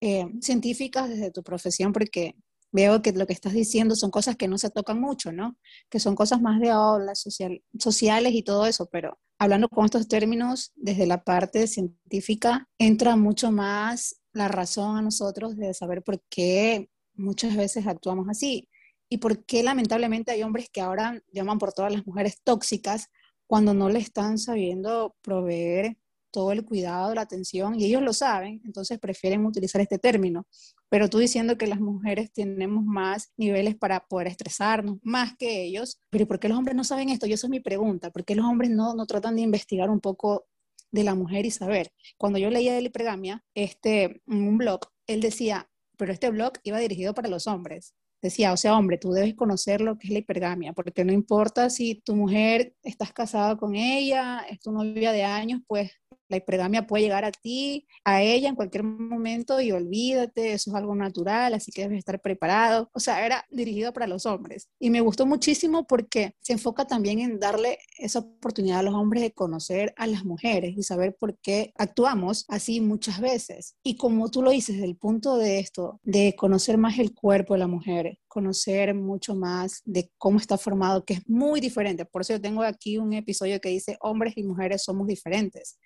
eh, científicas desde tu profesión, porque veo que lo que estás diciendo son cosas que no se tocan mucho, ¿no? Que son cosas más de olas social, sociales y todo eso, pero hablando con estos términos desde la parte científica, entra mucho más la razón a nosotros de saber por qué muchas veces actuamos así y por qué lamentablemente hay hombres que ahora llaman por todas las mujeres tóxicas cuando no le están sabiendo proveer todo el cuidado, la atención, y ellos lo saben, entonces prefieren utilizar este término. Pero tú diciendo que las mujeres tenemos más niveles para poder estresarnos, más que ellos, pero ¿por qué los hombres no saben esto? Y eso es mi pregunta, ¿por qué los hombres no, no tratan de investigar un poco de la mujer y saber? Cuando yo leía de la hipergamia, este, un blog, él decía, pero este blog iba dirigido para los hombres decía, o sea, hombre, tú debes conocer lo que es la hipergamia, porque no importa si tu mujer estás casado con ella, es tu novia de años, pues la hipergamia puede llegar a ti, a ella en cualquier momento y olvídate, eso es algo natural, así que debes estar preparado. O sea, era dirigido para los hombres. Y me gustó muchísimo porque se enfoca también en darle esa oportunidad a los hombres de conocer a las mujeres y saber por qué actuamos así muchas veces. Y como tú lo dices, del punto de esto, de conocer más el cuerpo de la mujer, conocer mucho más de cómo está formado, que es muy diferente. Por eso yo tengo aquí un episodio que dice, hombres y mujeres somos diferentes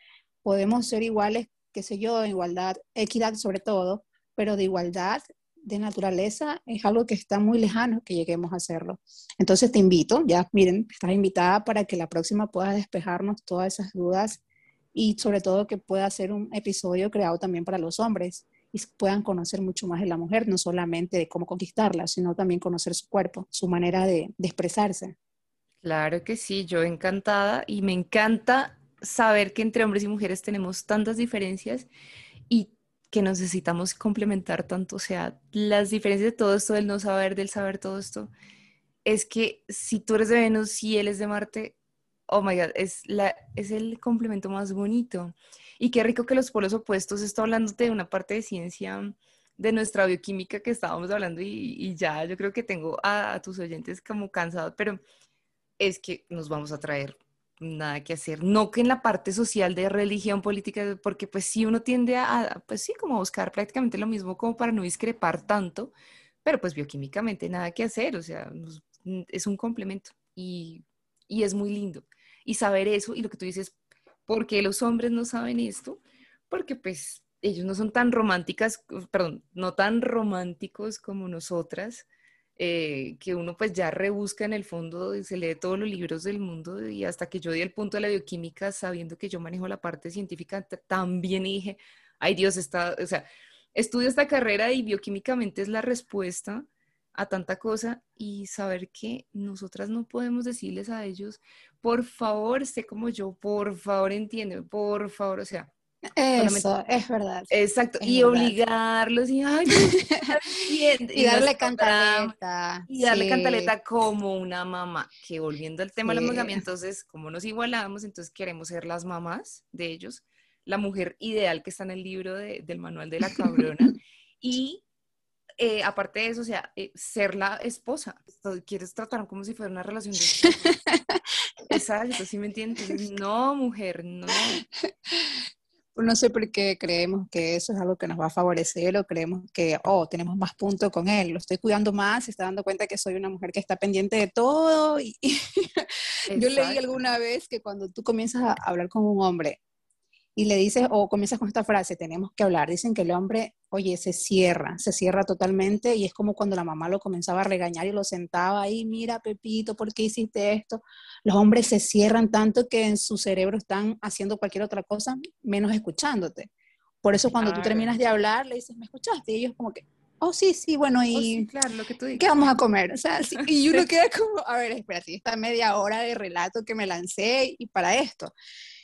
podemos ser iguales, qué sé yo, igualdad, equidad sobre todo, pero de igualdad de naturaleza es algo que está muy lejano que lleguemos a hacerlo. Entonces te invito, ya miren, estás invitada para que la próxima puedas despejarnos todas esas dudas y sobre todo que pueda ser un episodio creado también para los hombres y puedan conocer mucho más de la mujer, no solamente de cómo conquistarla, sino también conocer su cuerpo, su manera de, de expresarse. Claro que sí, yo encantada y me encanta saber que entre hombres y mujeres tenemos tantas diferencias y que necesitamos complementar tanto, o sea, las diferencias de todo esto, del no saber, del saber todo esto, es que si tú eres de Venus y él es de Marte, oh my God, es, la, es el complemento más bonito. Y qué rico que los polos opuestos, estoy hablando de una parte de ciencia de nuestra bioquímica que estábamos hablando y, ya yo creo que tengo a, a tus oyentes como cansados, pero es que nos vamos a traer nada que hacer. No que en la parte social de religión política, porque pues sí uno tiende a, pues sí, como a buscar prácticamente lo mismo como para no discrepar tanto, pero pues bioquímicamente nada que hacer, o sea, es un complemento y, y es muy lindo. Y saber eso y lo que tú dices, ¿por qué los hombres no saben esto? Porque pues ellos no son tan románticas, perdón, no tan románticos como nosotras, eh, que uno pues ya rebusca en el fondo, y se lee todos los libros del mundo y hasta que yo di el punto de la bioquímica, sabiendo que yo manejo la parte científica, también dije, ay Dios, está, o sea, estudio esta carrera y bioquímicamente es la respuesta a tanta cosa y saber que nosotras no podemos decirles a ellos, por favor, sé como yo, por favor, entiende, por favor, o sea, eso, es verdad. Exacto, y obligarlos y, y, darle cantaleta. Y darle cantaleta como una mamá, que volviendo al tema de la monogamia, entonces, como nos igualamos, entonces queremos ser las mamás de ellos, la mujer ideal que está en el libro del manual de la cabrona, y eh, aparte de eso, o sea, eh, ser la esposa, quieres tratar como si fuera una relación de... Exacto, ¿sí me entiendes? No, mujer, no. no sé por qué creemos que eso es algo que nos va a favorecer o creemos que, oh, tenemos más punto con él, lo estoy cuidando más, se está dando cuenta que soy una mujer que está pendiente de todo. Y yo leí alguna vez que cuando tú comienzas a hablar con un hombre y le dices, o comienzas con esta frase, tenemos que hablar, dicen que el hombre, oye, se cierra, se cierra totalmente y es como cuando la mamá lo comenzaba a regañar y lo sentaba ahí, mira, Pepito, ¿por qué hiciste esto? Los hombres se cierran tanto que en su cerebro están haciendo cualquier otra cosa menos escuchándote. Por eso cuando tú terminas de hablar, le dices, ¿me escuchaste? Y ellos como que, oh, sí, sí, bueno, oh, y claro, lo que tú ¿qué vamos a comer? O sea, y uno queda como, a ver, espérate, esta media hora de relato que me lancé y para esto.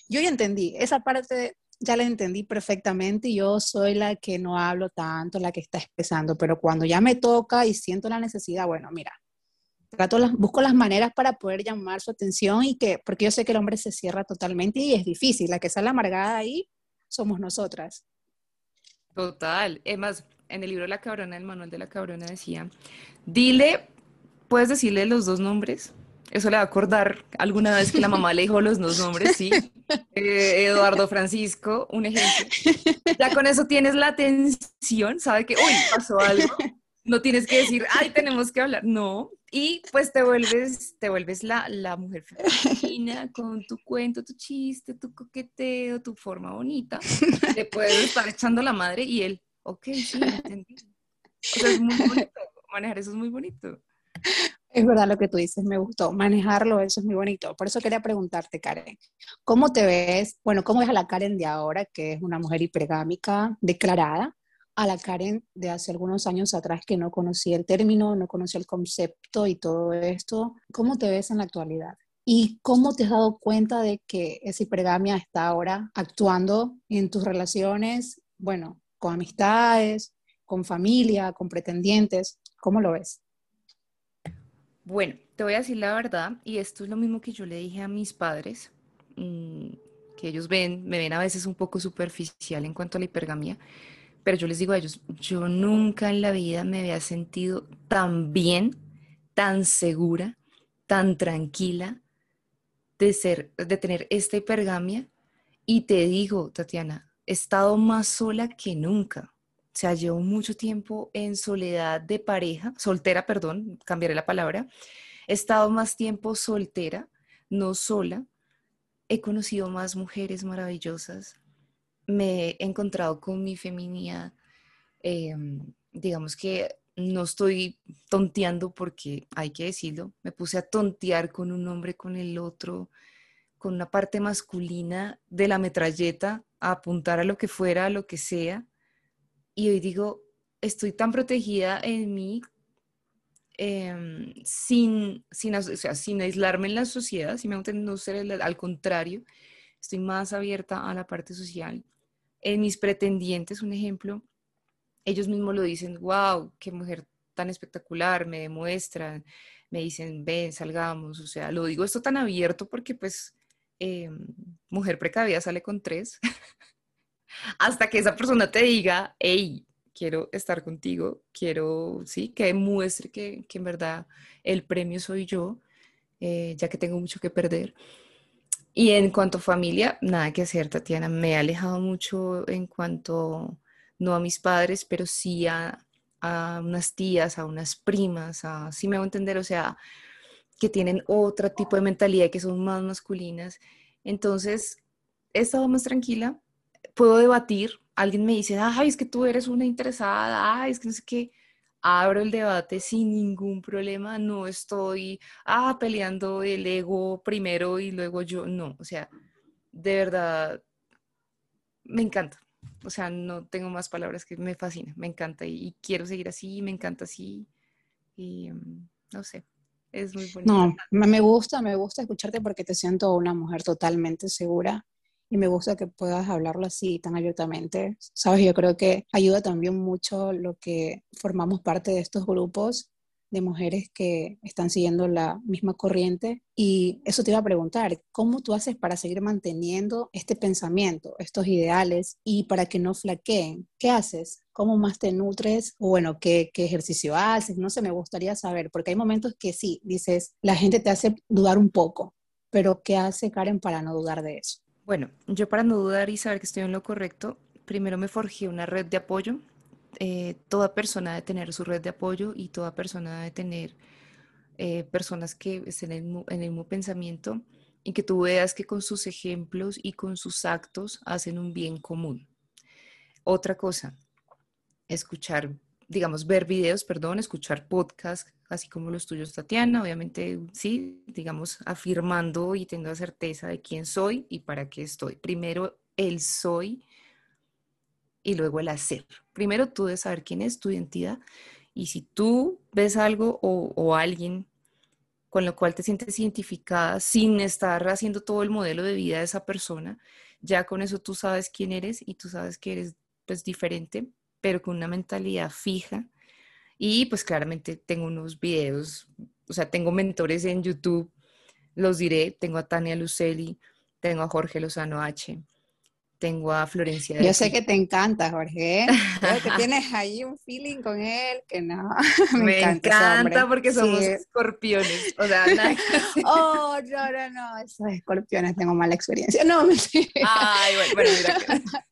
Yo ya entendí, esa parte ya la entendí perfectamente y yo soy la que no hablo tanto, la que está expresando, pero cuando ya me toca y siento la necesidad, bueno, mira, trato las, busco las maneras para poder llamar su atención y que, porque yo sé que el hombre se cierra totalmente y es difícil, la que sale amargada ahí somos nosotras. Total, es más, en el libro La Cabrona, el manual de la Cabrona decía, dile, puedes decirle los dos nombres, eso le va a acordar alguna vez que la mamá le dijo los dos nombres, sí. Eh, Eduardo Francisco, un ejemplo. Ya con eso tienes la atención, sabe que, uy, pasó algo. No tienes que decir, ay, tenemos que hablar. No. Y pues te vuelves, te vuelves la, la mujer femenina con tu cuento, tu chiste, tu coqueteo, tu forma bonita. Te puedes estar echando la madre y él, ok, sí, entendí. O sea, es muy bonito. Manejar eso es muy bonito. Es verdad lo que tú dices, me gustó. Manejarlo, eso es muy bonito. Por eso quería preguntarte, Karen, ¿cómo te ves? Bueno, ¿cómo ves a la Karen de ahora, que es una mujer hipergámica declarada, a la Karen de hace algunos años atrás que no conocía el término, no conocía el concepto y todo esto? ¿Cómo te ves en la actualidad? ¿Y cómo te has dado cuenta de que esa hipergamia está ahora actuando en tus relaciones, bueno, con amistades, con familia, con pretendientes? ¿Cómo lo ves? Bueno, te voy a decir la verdad, y esto es lo mismo que yo le dije a mis padres, mm, que ellos ven, me ven a veces un poco superficial en cuanto a la hipergamia, pero yo les digo a ellos, yo nunca en la vida me había sentido tan bien, tan segura, tan tranquila de ser, de tener esta hipergamia. Y te digo, Tatiana, he estado más sola que nunca. O sea, llevo mucho tiempo en soledad de pareja, soltera, perdón, cambiaré la palabra. He estado más tiempo soltera, no sola. He conocido más mujeres maravillosas. Me he encontrado con mi feminidad. Em, digamos que no estoy tonteando porque hay que decirlo. Me puse a tontear con un hombre, con el otro, con una parte masculina de la metralleta, a apuntar a lo que fuera, a lo que sea y hoy digo, estoy tan protegida en mí em, sin, sin, sin aislarme en la sociedad, si me no ser al contrario, estoy más abierta a la parte social. En mis pretendientes, un ejemplo, ellos mismos lo dicen, wow, qué mujer tan espectacular, me demuestran, me dicen, ven, salgamos, o sea, lo digo esto tan abierto porque pues em, mujer precavida sale con tres. hasta que esa persona te diga, hey, quiero estar contigo, quiero, sí, que demuestre que, en verdad el premio soy yo, eh, ya que tengo mucho que perder. Y en cuanto a familia, nada que hacer, Tatiana, me he alejado mucho en cuanto, no a mis padres, pero sí a, a unas tías, a unas primas, a, sí me hago entender, o sea, que tienen otro tipo de mentalidad, que son más masculinas. Entonces, he estado más tranquila, puedo debatir, alguien me dice, ay, es que tú eres una interesada, ay, es que no sé qué, abro el debate sin ningún problema, no estoy, ah, peleando el ego primero y luego yo, no, o sea, de verdad, me encanta. O sea, no tengo más palabras que me fascina, me encanta y, quiero seguir así, me encanta así y mm, no sé, es muy bonito. No, me gusta, me gusta escucharte porque te siento una mujer totalmente segura y me gusta que puedas hablarlo así tan abiertamente. Sabes, yo creo que ayuda también mucho lo que formamos parte de estos grupos de mujeres que están siguiendo la misma corriente. Y eso te iba a preguntar, ¿cómo tú haces para seguir manteniendo este pensamiento, estos ideales y para que no flaqueen? ¿Qué haces? ¿Cómo más te nutres? O bueno, ¿qué, ¿qué ejercicio haces? No sé, me gustaría saber, porque hay momentos que sí, dices, la gente te hace dudar un poco, pero ¿qué hace Karen para no dudar de eso? Bueno, yo para no dudar y saber que estoy en lo correcto, primero me forjé una red de apoyo. Eh, toda persona debe tener su red de apoyo y toda persona debe tener eh, personas que estén en el, mismo pensamiento y que tú veas que con sus ejemplos y con sus actos hacen un bien común. Otra cosa, escuchar, digamos, ver videos, perdón, escuchar podcasts, así como los tuyos, Tatiana, obviamente, sí, digamos, afirmando y teniendo la certeza de quién soy y para qué estoy. Primero el soy y luego el hacer. Primero tú debes saber quién es tu identidad y si tú ves algo o, o alguien con lo cual te sientes identificada sin estar haciendo todo el modelo de vida de esa persona, ya con eso tú sabes quién eres y tú sabes que eres pues diferente, pero con una mentalidad fija. Y pues claramente tengo unos videos, o sea, tengo mentores en YouTube, los diré, tengo a Tania Luceli, tengo a Jorge Lozano H, tengo a Florencia. Yo sé que te encanta, Jorge. Creo que tienes ahí un feeling con él que no. Me, encanta, porque somos escorpiones. O sea, oh, no, no, no. Esos escorpiones tengo mala experiencia. No, me Ay, bueno, bueno mira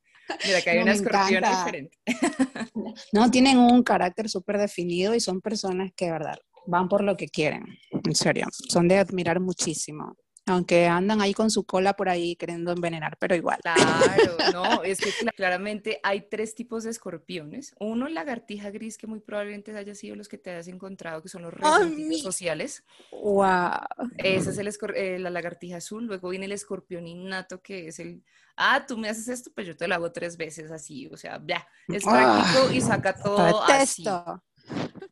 mira que hay una escorpión diferente. No, tienen un carácter súper definido y son personas que, de verdad, van por lo que quieren. En serio. Son de admirar muchísimo aunque andan ahí con su cola por ahí queriendo envenenar, pero igual. Claro, no, es que claramente hay tres tipos de escorpiones. Uno, lagartija gris, que muy probablemente haya sido los que te hayas encontrado, que son los resentidos sociales. ¡Wow! Esa es el eh, la lagartija azul. Luego viene el escorpión innato, que es el, ah, tú me haces esto, pues yo te lo hago tres veces así. O sea, ya, es práctico y saca todo así.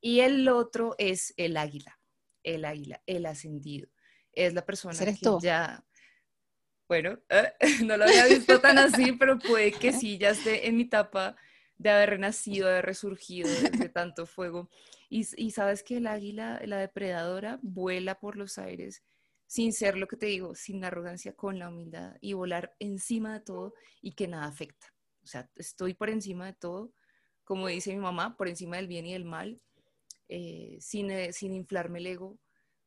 Y el otro es el águila, el águila, el ascendido es la persona que ya, bueno, no lo había visto tan así, pero puede que sí, ya esté en mi etapa de haber renacido, de haber resurgido de, tanto fuego. Y, y, sabes que el águila, la depredadora, vuela por los aires sin ser lo que te digo, sin arrogancia, con la humildad y volar encima de todo y que nada afecta. O sea, estoy por encima de todo, como dice mi mamá, por encima del bien y del mal, eh, sin, eh, sin inflarme el ego,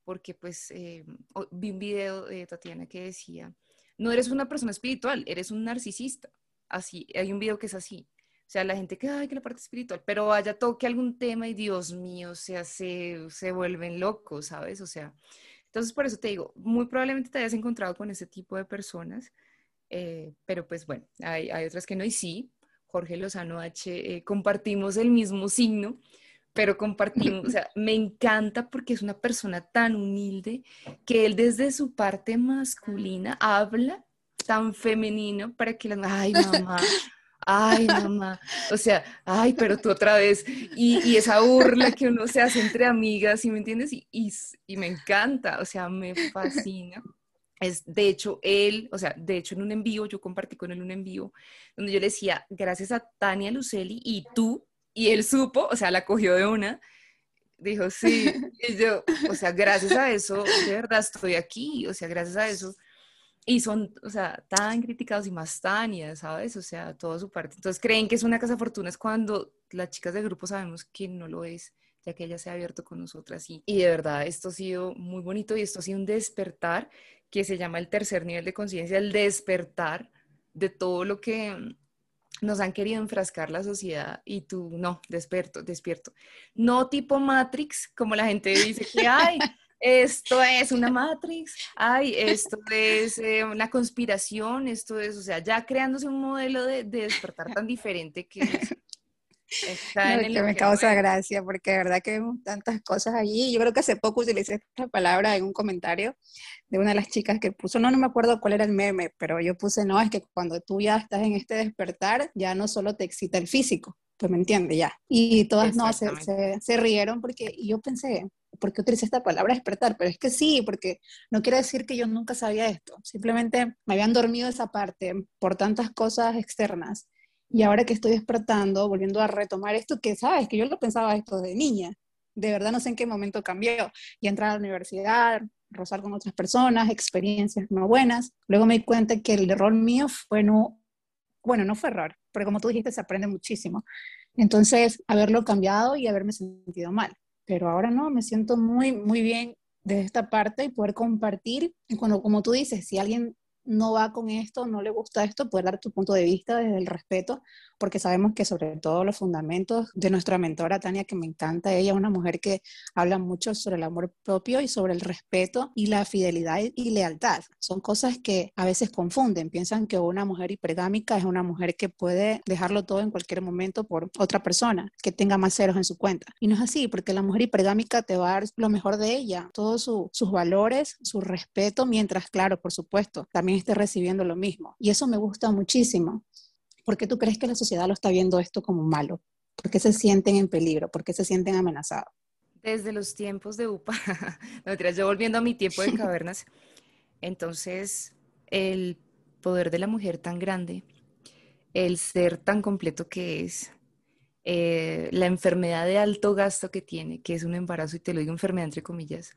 porque pues eh, vi un video de Tatiana que decía, no eres una persona espiritual, eres un narcisista. Así, hay un video que es así. O sea, la gente que, ay, que la parte espiritual, pero vaya, toque algún tema y Dios mío, o sea, se, se vuelven locos, ¿sabes? O sea, entonces por eso te digo, muy probablemente te hayas encontrado con ese tipo de personas, eh, pero pues bueno, hay, hay, otras que no, y sí, Jorge Lozano H, eh, compartimos el mismo signo, pero compartimos, o sea, me encanta porque es una persona tan humilde que él desde su parte masculina habla tan femenino para que la, ay mamá, ay mamá, o sea, ay, pero tú otra vez, y, esa burla que uno se hace entre amigas, ¿sí me entiendes? Y, y, me encanta, o sea, me fascina. Es, de hecho, él, o sea, de hecho en un envío, yo compartí con él un envío, donde yo le decía, gracias a Tania Luceli y tú, y él supo, o sea, la cogió de una, dijo, sí, y yo, o sea, gracias a eso, de verdad estoy aquí, o sea, gracias a eso. Y son, o sea, tan criticados y más Tania, ¿sabes? O sea, toda su parte. Entonces creen que es una casa fortuna es cuando las chicas del grupo sabemos que no lo es, ya que ella se ha abierto con nosotras. Y, y de verdad, esto ha sido muy bonito y esto ha sido un despertar que se llama el tercer nivel de conciencia, el despertar de todo lo que nos han querido enfrascar la sociedad y tú no, despierto, despierto. No tipo Matrix, como la gente dice que hay. Esto es una Matrix, ay, esto es eh, una conspiración, esto es, o sea, ya creándose un modelo de, de despertar tan diferente que que me causa gracia porque de verdad que vemos tantas cosas allí. Yo creo que hace poco utilicé esta palabra en un comentario de una de las chicas que puso, no, no me acuerdo cuál era el meme, pero yo puse, no, es que cuando tú ya estás en este despertar, ya no solo te excita el físico, pues me entiende ya. Y todas no, se, se, rieron porque yo pensé, ¿por qué utilicé esta palabra despertar? Pero es que sí, porque no quiere decir que yo nunca sabía esto, simplemente me habían dormido esa parte por tantas cosas externas y ahora que estoy despertando, volviendo a retomar esto, que sabes, que yo lo pensaba esto de niña, de verdad no sé en qué momento cambió. Y entrar a la universidad, rozar con otras personas, experiencias no buenas. Luego me di cuenta que el error mío fue no, bueno, no fue error, pero como tú dijiste, se aprende muchísimo. Entonces, haberlo cambiado y haberme sentido mal. Pero ahora no, me siento muy, muy bien desde esta parte y poder compartir. Y cuando, como tú dices, si alguien no va con esto, no le gusta esto, puedes dar tu punto de vista desde el respeto, porque sabemos que sobre todo los fundamentos de nuestra mentora Tania, que me encanta, ella es una mujer que habla mucho sobre el amor propio y sobre el respeto y la fidelidad y lealtad. Son cosas que a veces confunden, piensan que una mujer hipergámica es una mujer que puede dejarlo todo en cualquier momento por otra persona, que tenga más ceros en su cuenta. Y no es así, porque la mujer hipergámica te va a dar lo mejor de ella, todos sus valores, su respeto, mientras, claro, por supuesto, también esté recibiendo lo mismo. Y eso me gusta muchísimo. ¿Por qué tú crees que la sociedad lo está viendo esto como malo? ¿Por qué se sienten en peligro? ¿Por qué se sienten amenazados? Desde los tiempos de UPA, no, yo volviendo a mi tiempo de cavernas, entonces el poder de la mujer tan grande, el ser tan completo que es, eh, la enfermedad de alto gasto que tiene, que es un embarazo, y te lo digo enfermedad entre comillas,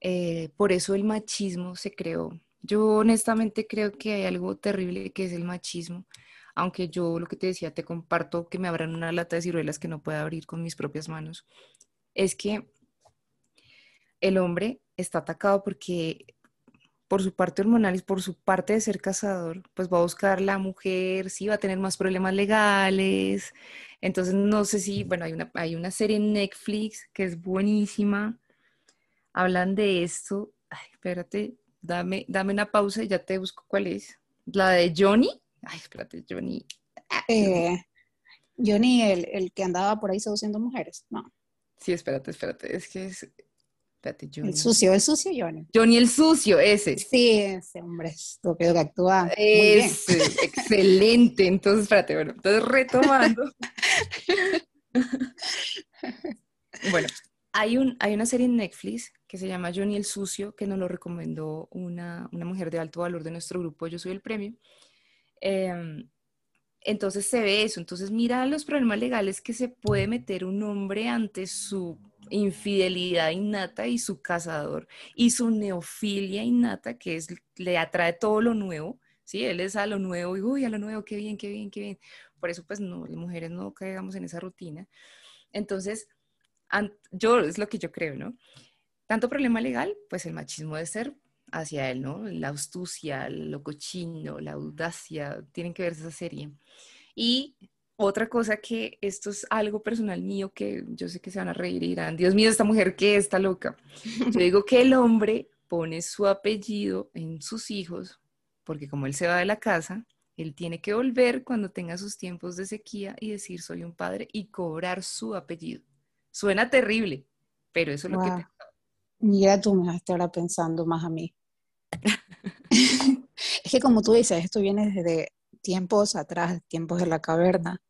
eh, por eso el machismo se creó. Yo honestamente creo que hay algo terrible que es el machismo, aunque yo lo que te decía, te comparto que me abran una lata de ciruelas que no pueda abrir con mis propias manos, es que el hombre está atacado porque por su parte hormonal y por su parte de ser cazador, pues va a buscar la mujer, sí va a tener más problemas legales. Entonces, no sé si, bueno, hay una, hay una serie en Netflix que es buenísima. Hablan de esto. Ay, espérate, dame, dame una pausa y ya te busco cuál es. La de Johnny. Ay, espérate, Johnny. Eh, Johnny, el, el, que andaba por ahí seduciendo mujeres, no. Sí, espérate, espérate, es que es... Espérate, Johnny. El sucio, el sucio Johnny. Johnny el sucio, ese. Sí, ese hombre estúpido que actúa. Es excelente. Entonces, espérate, bueno, entonces retomando. bueno, hay, un, hay una serie en Netflix que se llama Johnny el Sucio, que nos lo recomendó una, mujer de alto valor de nuestro grupo, Yo Soy el Premio. Em, entonces se ve eso, entonces mira los problemas legales que se puede meter un hombre ante su infidelidad innata y su cazador y su neofilia innata que es le atrae todo lo nuevo, ¿sí? Él es a lo nuevo y uy, a lo nuevo, qué bien, qué bien, qué bien. Por eso pues no, las mujeres no caigamos en esa rutina. Entonces, yo es lo que yo creo, ¿no? Tanto problema legal, pues el machismo de ser hacia él, ¿no? La astucia, lo cochino, la audacia, tienen que ver esa serie. Y otra cosa que esto es algo personal mío que yo sé que se van a reír y dirán, Dios mío, esta mujer que está loca. Yo digo que el hombre pone su apellido en sus hijos porque como él se va de la casa, él tiene que volver cuando tenga sus tiempos de sequía y decir soy un padre y cobrar su apellido. Suena terrible, pero eso es lo que... Mira, tú me dejaste ahora pensando más a mí. es que como tú dices, esto viene desde tiempos atrás, tiempos de la caverna,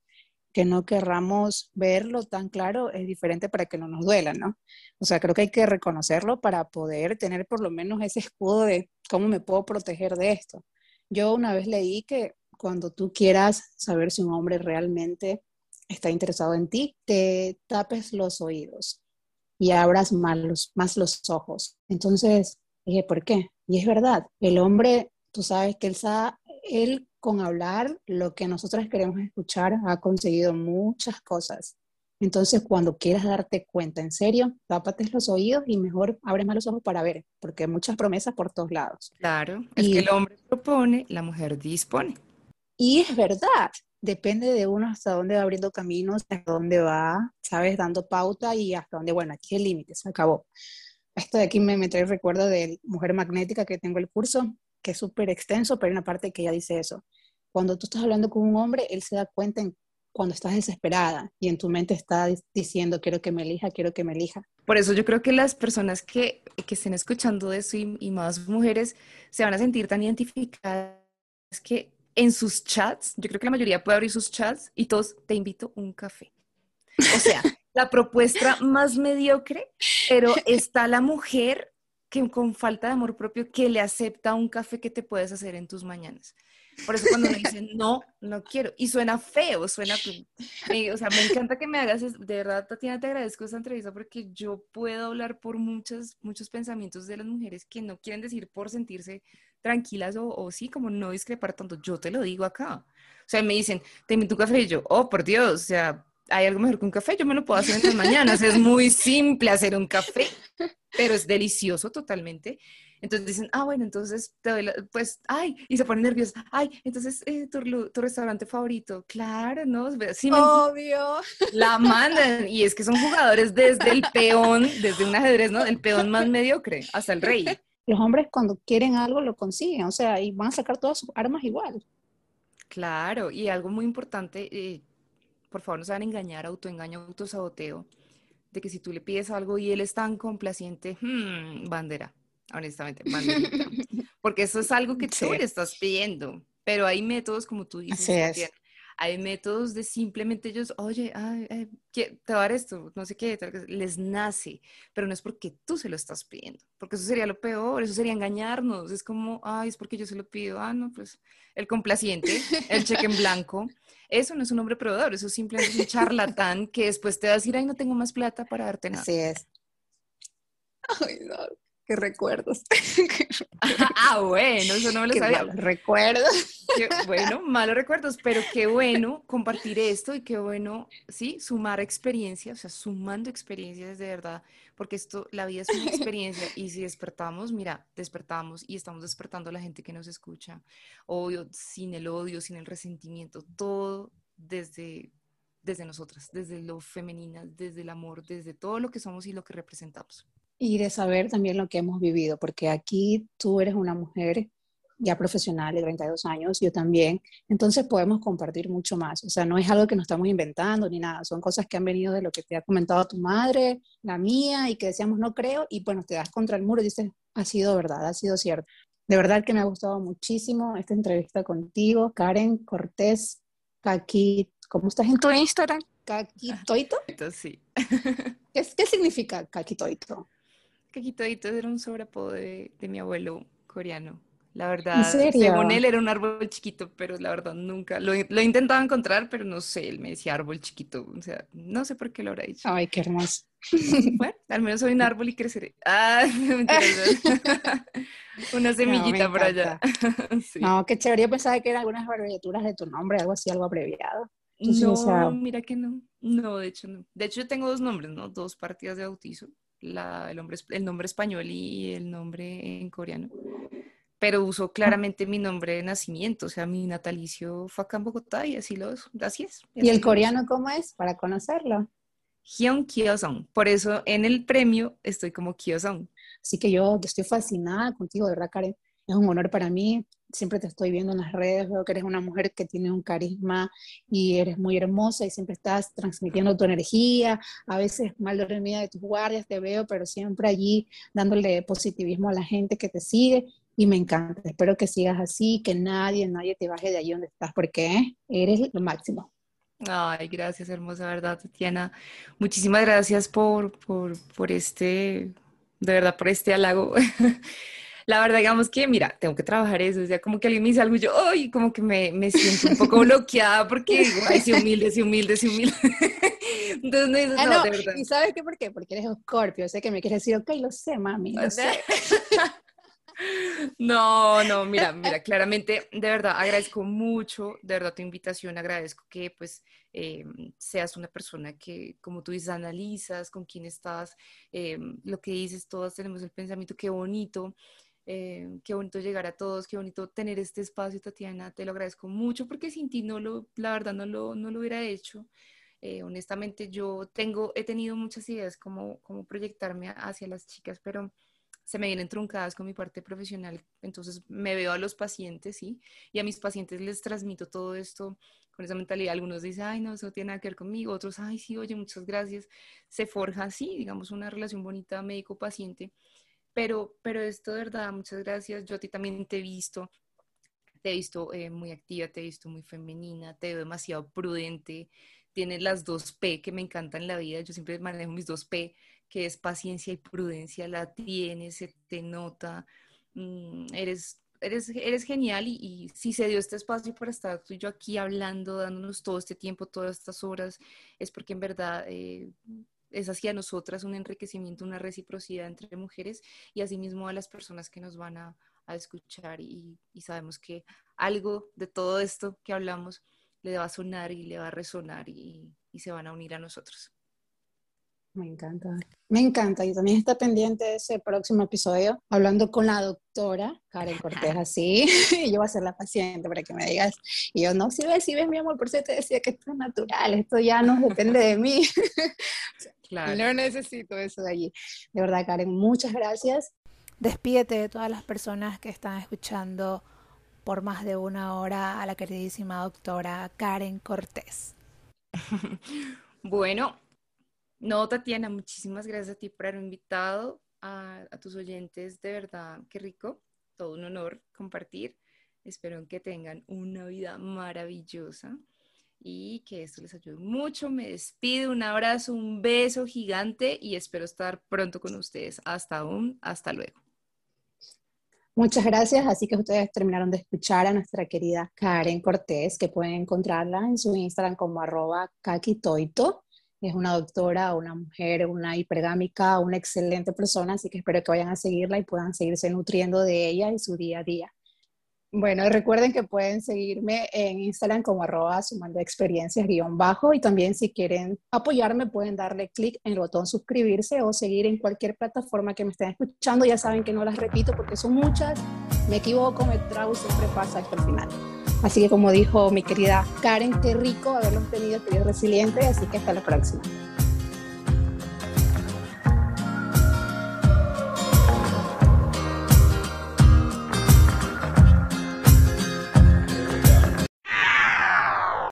que no querramos verlo tan claro es diferente para que no nos duela, ¿no? O sea, creo que hay que reconocerlo para poder tener por lo menos ese escudo de cómo me puedo proteger de esto. Yo una vez leí que cuando tú quieras saber si un hombre realmente está interesado en ti, te tapes los oídos y abras más los, más los ojos. Entonces, dije, ¿por qué? Y es verdad, el hombre, tú sabes que él, él con hablar lo que nosotros queremos escuchar ha conseguido muchas cosas. Entonces, cuando quieras darte cuenta, en serio, tápate los oídos y mejor abre más los ojos para ver, porque hay muchas promesas por todos lados. Claro, es que el hombre propone, la mujer dispone. Y es verdad, depende de uno hasta dónde va abriendo caminos, hasta dónde va, sabes, dando pauta y hasta dónde, bueno, aquí el límite, se acabó. Esto de aquí me, me trae el recuerdo de Mujer Magnética que tengo el curso, que es súper extenso, pero hay una parte que ella dice eso. Cuando tú estás hablando con un hombre, él se da cuenta en, cuando estás desesperada y en tu mente está diciendo, quiero que me elija, quiero que me elija. Por eso yo creo que las personas que, que estén escuchando eso y, y más mujeres se van a sentir tan identificadas que en sus chats, yo creo que la mayoría puede abrir sus chats y todos te invito un café. O sea, la propuesta más mediocre, pero está la mujer que con falta de amor propio que le acepta un café que te puedes hacer en tus mañanas. Por eso cuando me dicen, no, no quiero, y suena feo, suena, o sea, me encanta que me hagas, de verdad, Tatiana, te agradezco esta entrevista porque yo puedo hablar por muchos, muchos pensamientos de las mujeres que no quieren decir por sentirse tranquilas o, o sí, como no discrepar tanto, yo te lo digo acá. O sea, me dicen, te invito un café y yo, oh, por Dios, o sea, hay algo mejor que un café, yo me lo puedo hacer en las mañanas, es muy simple hacer un café, pero es delicioso totalmente. Entonces dicen, ah, bueno, entonces te doy pues, ay, y se ponen nerviosos, ay, entonces eh, tu, tu, restaurante favorito, claro, ¿no? Sí, Obvio. La mandan, y es que son jugadores desde el peón, desde un ajedrez, ¿no? El peón más mediocre hasta el rey. Los hombres cuando quieren algo lo consiguen, o sea, y van a sacar todas sus armas igual. Claro, y algo muy importante, eh, por favor no se van a engañar, autoengaño, autosaboteo, de que si tú le pides algo y él es tan complaciente, hmm, bandera honestamente, Porque eso es algo que tú le estás pidiendo, pero hay métodos, como tú dices, hay métodos de simplemente ellos, oye, ay, te va a dar esto, no sé qué, les nace, pero no es porque tú se lo estás pidiendo, porque eso sería lo peor, eso sería engañarnos, es como, ay, es porque yo se lo pido, ah, no, pues el complaciente, el cheque en blanco, eso no es un hombre proveedor, eso simplemente es un charlatán que después te va a decir, ay, no tengo más plata para darte nada. Así es. Ay, no qué recuerdos. ah, bueno, eso no me lo qué sabía. Malos recuerdos. bueno, malos recuerdos, pero qué bueno compartir esto y qué bueno, sí, sumar experiencias, o sea, sumando experiencias de verdad, porque esto, la vida es una experiencia y si despertamos, mira, despertamos y estamos despertando a la gente que nos escucha, obvio, sin el odio, sin el resentimiento, todo desde desde nosotras, desde lo femenina, desde el amor, desde todo lo que somos y lo que representamos. Y de saber también lo que hemos vivido, porque aquí tú eres una mujer ya profesional de 32 años, yo también, entonces podemos compartir mucho más. O sea, no es algo que nos estamos inventando ni nada, son cosas que han venido de lo que te ha comentado tu madre, la mía, y que decíamos no creo, y bueno, te das contra el muro y dices, ha sido verdad, ha sido cierto. De verdad que me ha gustado muchísimo esta entrevista contigo, Karen Cortés Kaki. ¿Cómo estás en tu Instagram? ¿Kakitoito? Sí. ¿Qué, ¿Qué significa Kakitoito? Caquitoito era un sobreapodo de, de, mi abuelo coreano. La verdad, según él era un árbol chiquito, pero la verdad nunca, lo, lo, he intentado encontrar, pero no sé, él me decía árbol chiquito, o sea, no sé por qué lo habrá dicho. Ay, qué hermoso. Bueno, al menos soy un árbol y creceré. Ah, Una semillita por allá. No, qué chévere, yo pensaba que eran algunas abreviaturas de tu nombre, algo así, algo abreviado. no, mira que no. No, de hecho no. De hecho yo tengo dos nombres, ¿no? Dos partidas de bautizo la, el, nombre, el nombre español y el nombre en coreano, pero uso claramente mi nombre de nacimiento, o sea, mi natalicio fue acá en Bogotá y así, lo, así es. ¿Y, el coreano cómo es? Para conocerlo. Hyun Kyosong. Por eso en el premio estoy como Kyosong. Así que yo estoy fascinada contigo, de verdad, Karen. Es un honor para mí siempre te estoy viendo en las redes, veo que eres una mujer que tiene un carisma y eres muy hermosa y siempre estás transmitiendo tu energía, a veces mal dormida de tus guardias te veo, pero siempre allí dándole positivismo a la gente que te sigue y me encanta. Espero que sigas así, que nadie, nadie te baje de allí donde estás porque eres lo máximo. Ay, gracias, hermosa verdad, Tatiana. Muchísimas gracias por, por, por este, de verdad, por este halago. la verdad, digamos que, mira, tengo que trabajar eso, o sea, como que alguien me dice algo y yo, ay, como que me, me siento un poco bloqueada porque digo, ay, sí, humilde, sí, humilde, sí, humilde. Entonces no dices, ah, no, de verdad. ¿Y sabes qué? ¿Por qué? Porque eres Scorpio, sé que me quieres decir, ok, lo sé, mami, lo sé. No, no, mira, mira, claramente, de verdad, agradezco mucho, de verdad, tu invitación, agradezco que, pues, eh, seas una persona que, como tú dices, analizas con quién estás, eh, lo que dices, todas tenemos el pensamiento, qué bonito, eh, qué bonito llegar a todos, qué bonito tener este espacio, Tatiana, te lo agradezco mucho porque sin ti no lo, la verdad no lo, no lo hubiera hecho. Eh, honestamente yo tengo, he tenido muchas ideas como, como proyectarme hacia las chicas, pero se me vienen truncadas con mi parte profesional, entonces me veo a los pacientes, ¿sí? Y a mis pacientes les transmito todo esto con esa mentalidad. Algunos dicen, ay, no, eso no tiene nada que ver conmigo, otros, ay, sí, oye, muchas gracias. Se forja así, digamos, una relación bonita médico-paciente pero, pero esto de verdad, muchas gracias. Yo a ti también te he visto, te he visto eh, muy activa, te he visto muy femenina, te veo demasiado prudente. Tienes las dos P que me encantan en la vida. Yo siempre manejo mis dos P, que es paciencia y prudencia. La tienes, se te nota. Mm, eres Eres, eres, genial y, si se dio este espacio para estar tú y yo aquí hablando, dándonos todo este tiempo, todas estas horas, es porque en verdad eh, es hacia nosotras un enriquecimiento, una reciprocidad entre mujeres y asimismo a las personas que nos van a, escuchar y, sabemos que algo de todo esto que hablamos le va a sonar y le va a resonar y, y se van a unir a nosotros. Me encanta. Me encanta. Y también está pendiente ese próximo episodio, hablando con la doctora Karen Cortés, así. y yo voy a ser la paciente para que me digas. Y yo, no, si ves, si ves, mi amor, por eso te decía que esto es natural, esto ya no depende de mí. claro. No necesito eso de allí. De verdad, Karen, muchas gracias. Despídete de todas las personas que están escuchando por más de una hora a la queridísima doctora Karen Cortés. bueno, no, Tatiana, muchísimas gracias a ti por haber invitado a, tus oyentes. De verdad, qué rico. Todo un honor compartir. Espero que tengan una vida maravillosa y que esto les ayude mucho. Me despido, un abrazo, un beso gigante y espero estar pronto con ustedes. Hasta un, hasta luego. Muchas gracias. Así que ustedes terminaron de escuchar a nuestra querida Karen Cortés, que pueden encontrarla en su Instagram como arroba kakitoito es una doctora, una mujer, una hipergámica, una excelente persona, así que espero que vayan a seguirla y puedan seguirse nutriendo de ella y su día a día. Bueno, recuerden que pueden seguirme en Instagram como arroba sumando experiencias guion bajo y también si quieren apoyarme pueden darle clic en el botón suscribirse o seguir en cualquier plataforma que me estén escuchando. Ya saben que no las repito porque son muchas, me equivoco, me trago, siempre pasa hasta el final. Así que como dijo mi querida Karen, qué rico haberlos tenido, querido resiliente, así que hasta la próxima.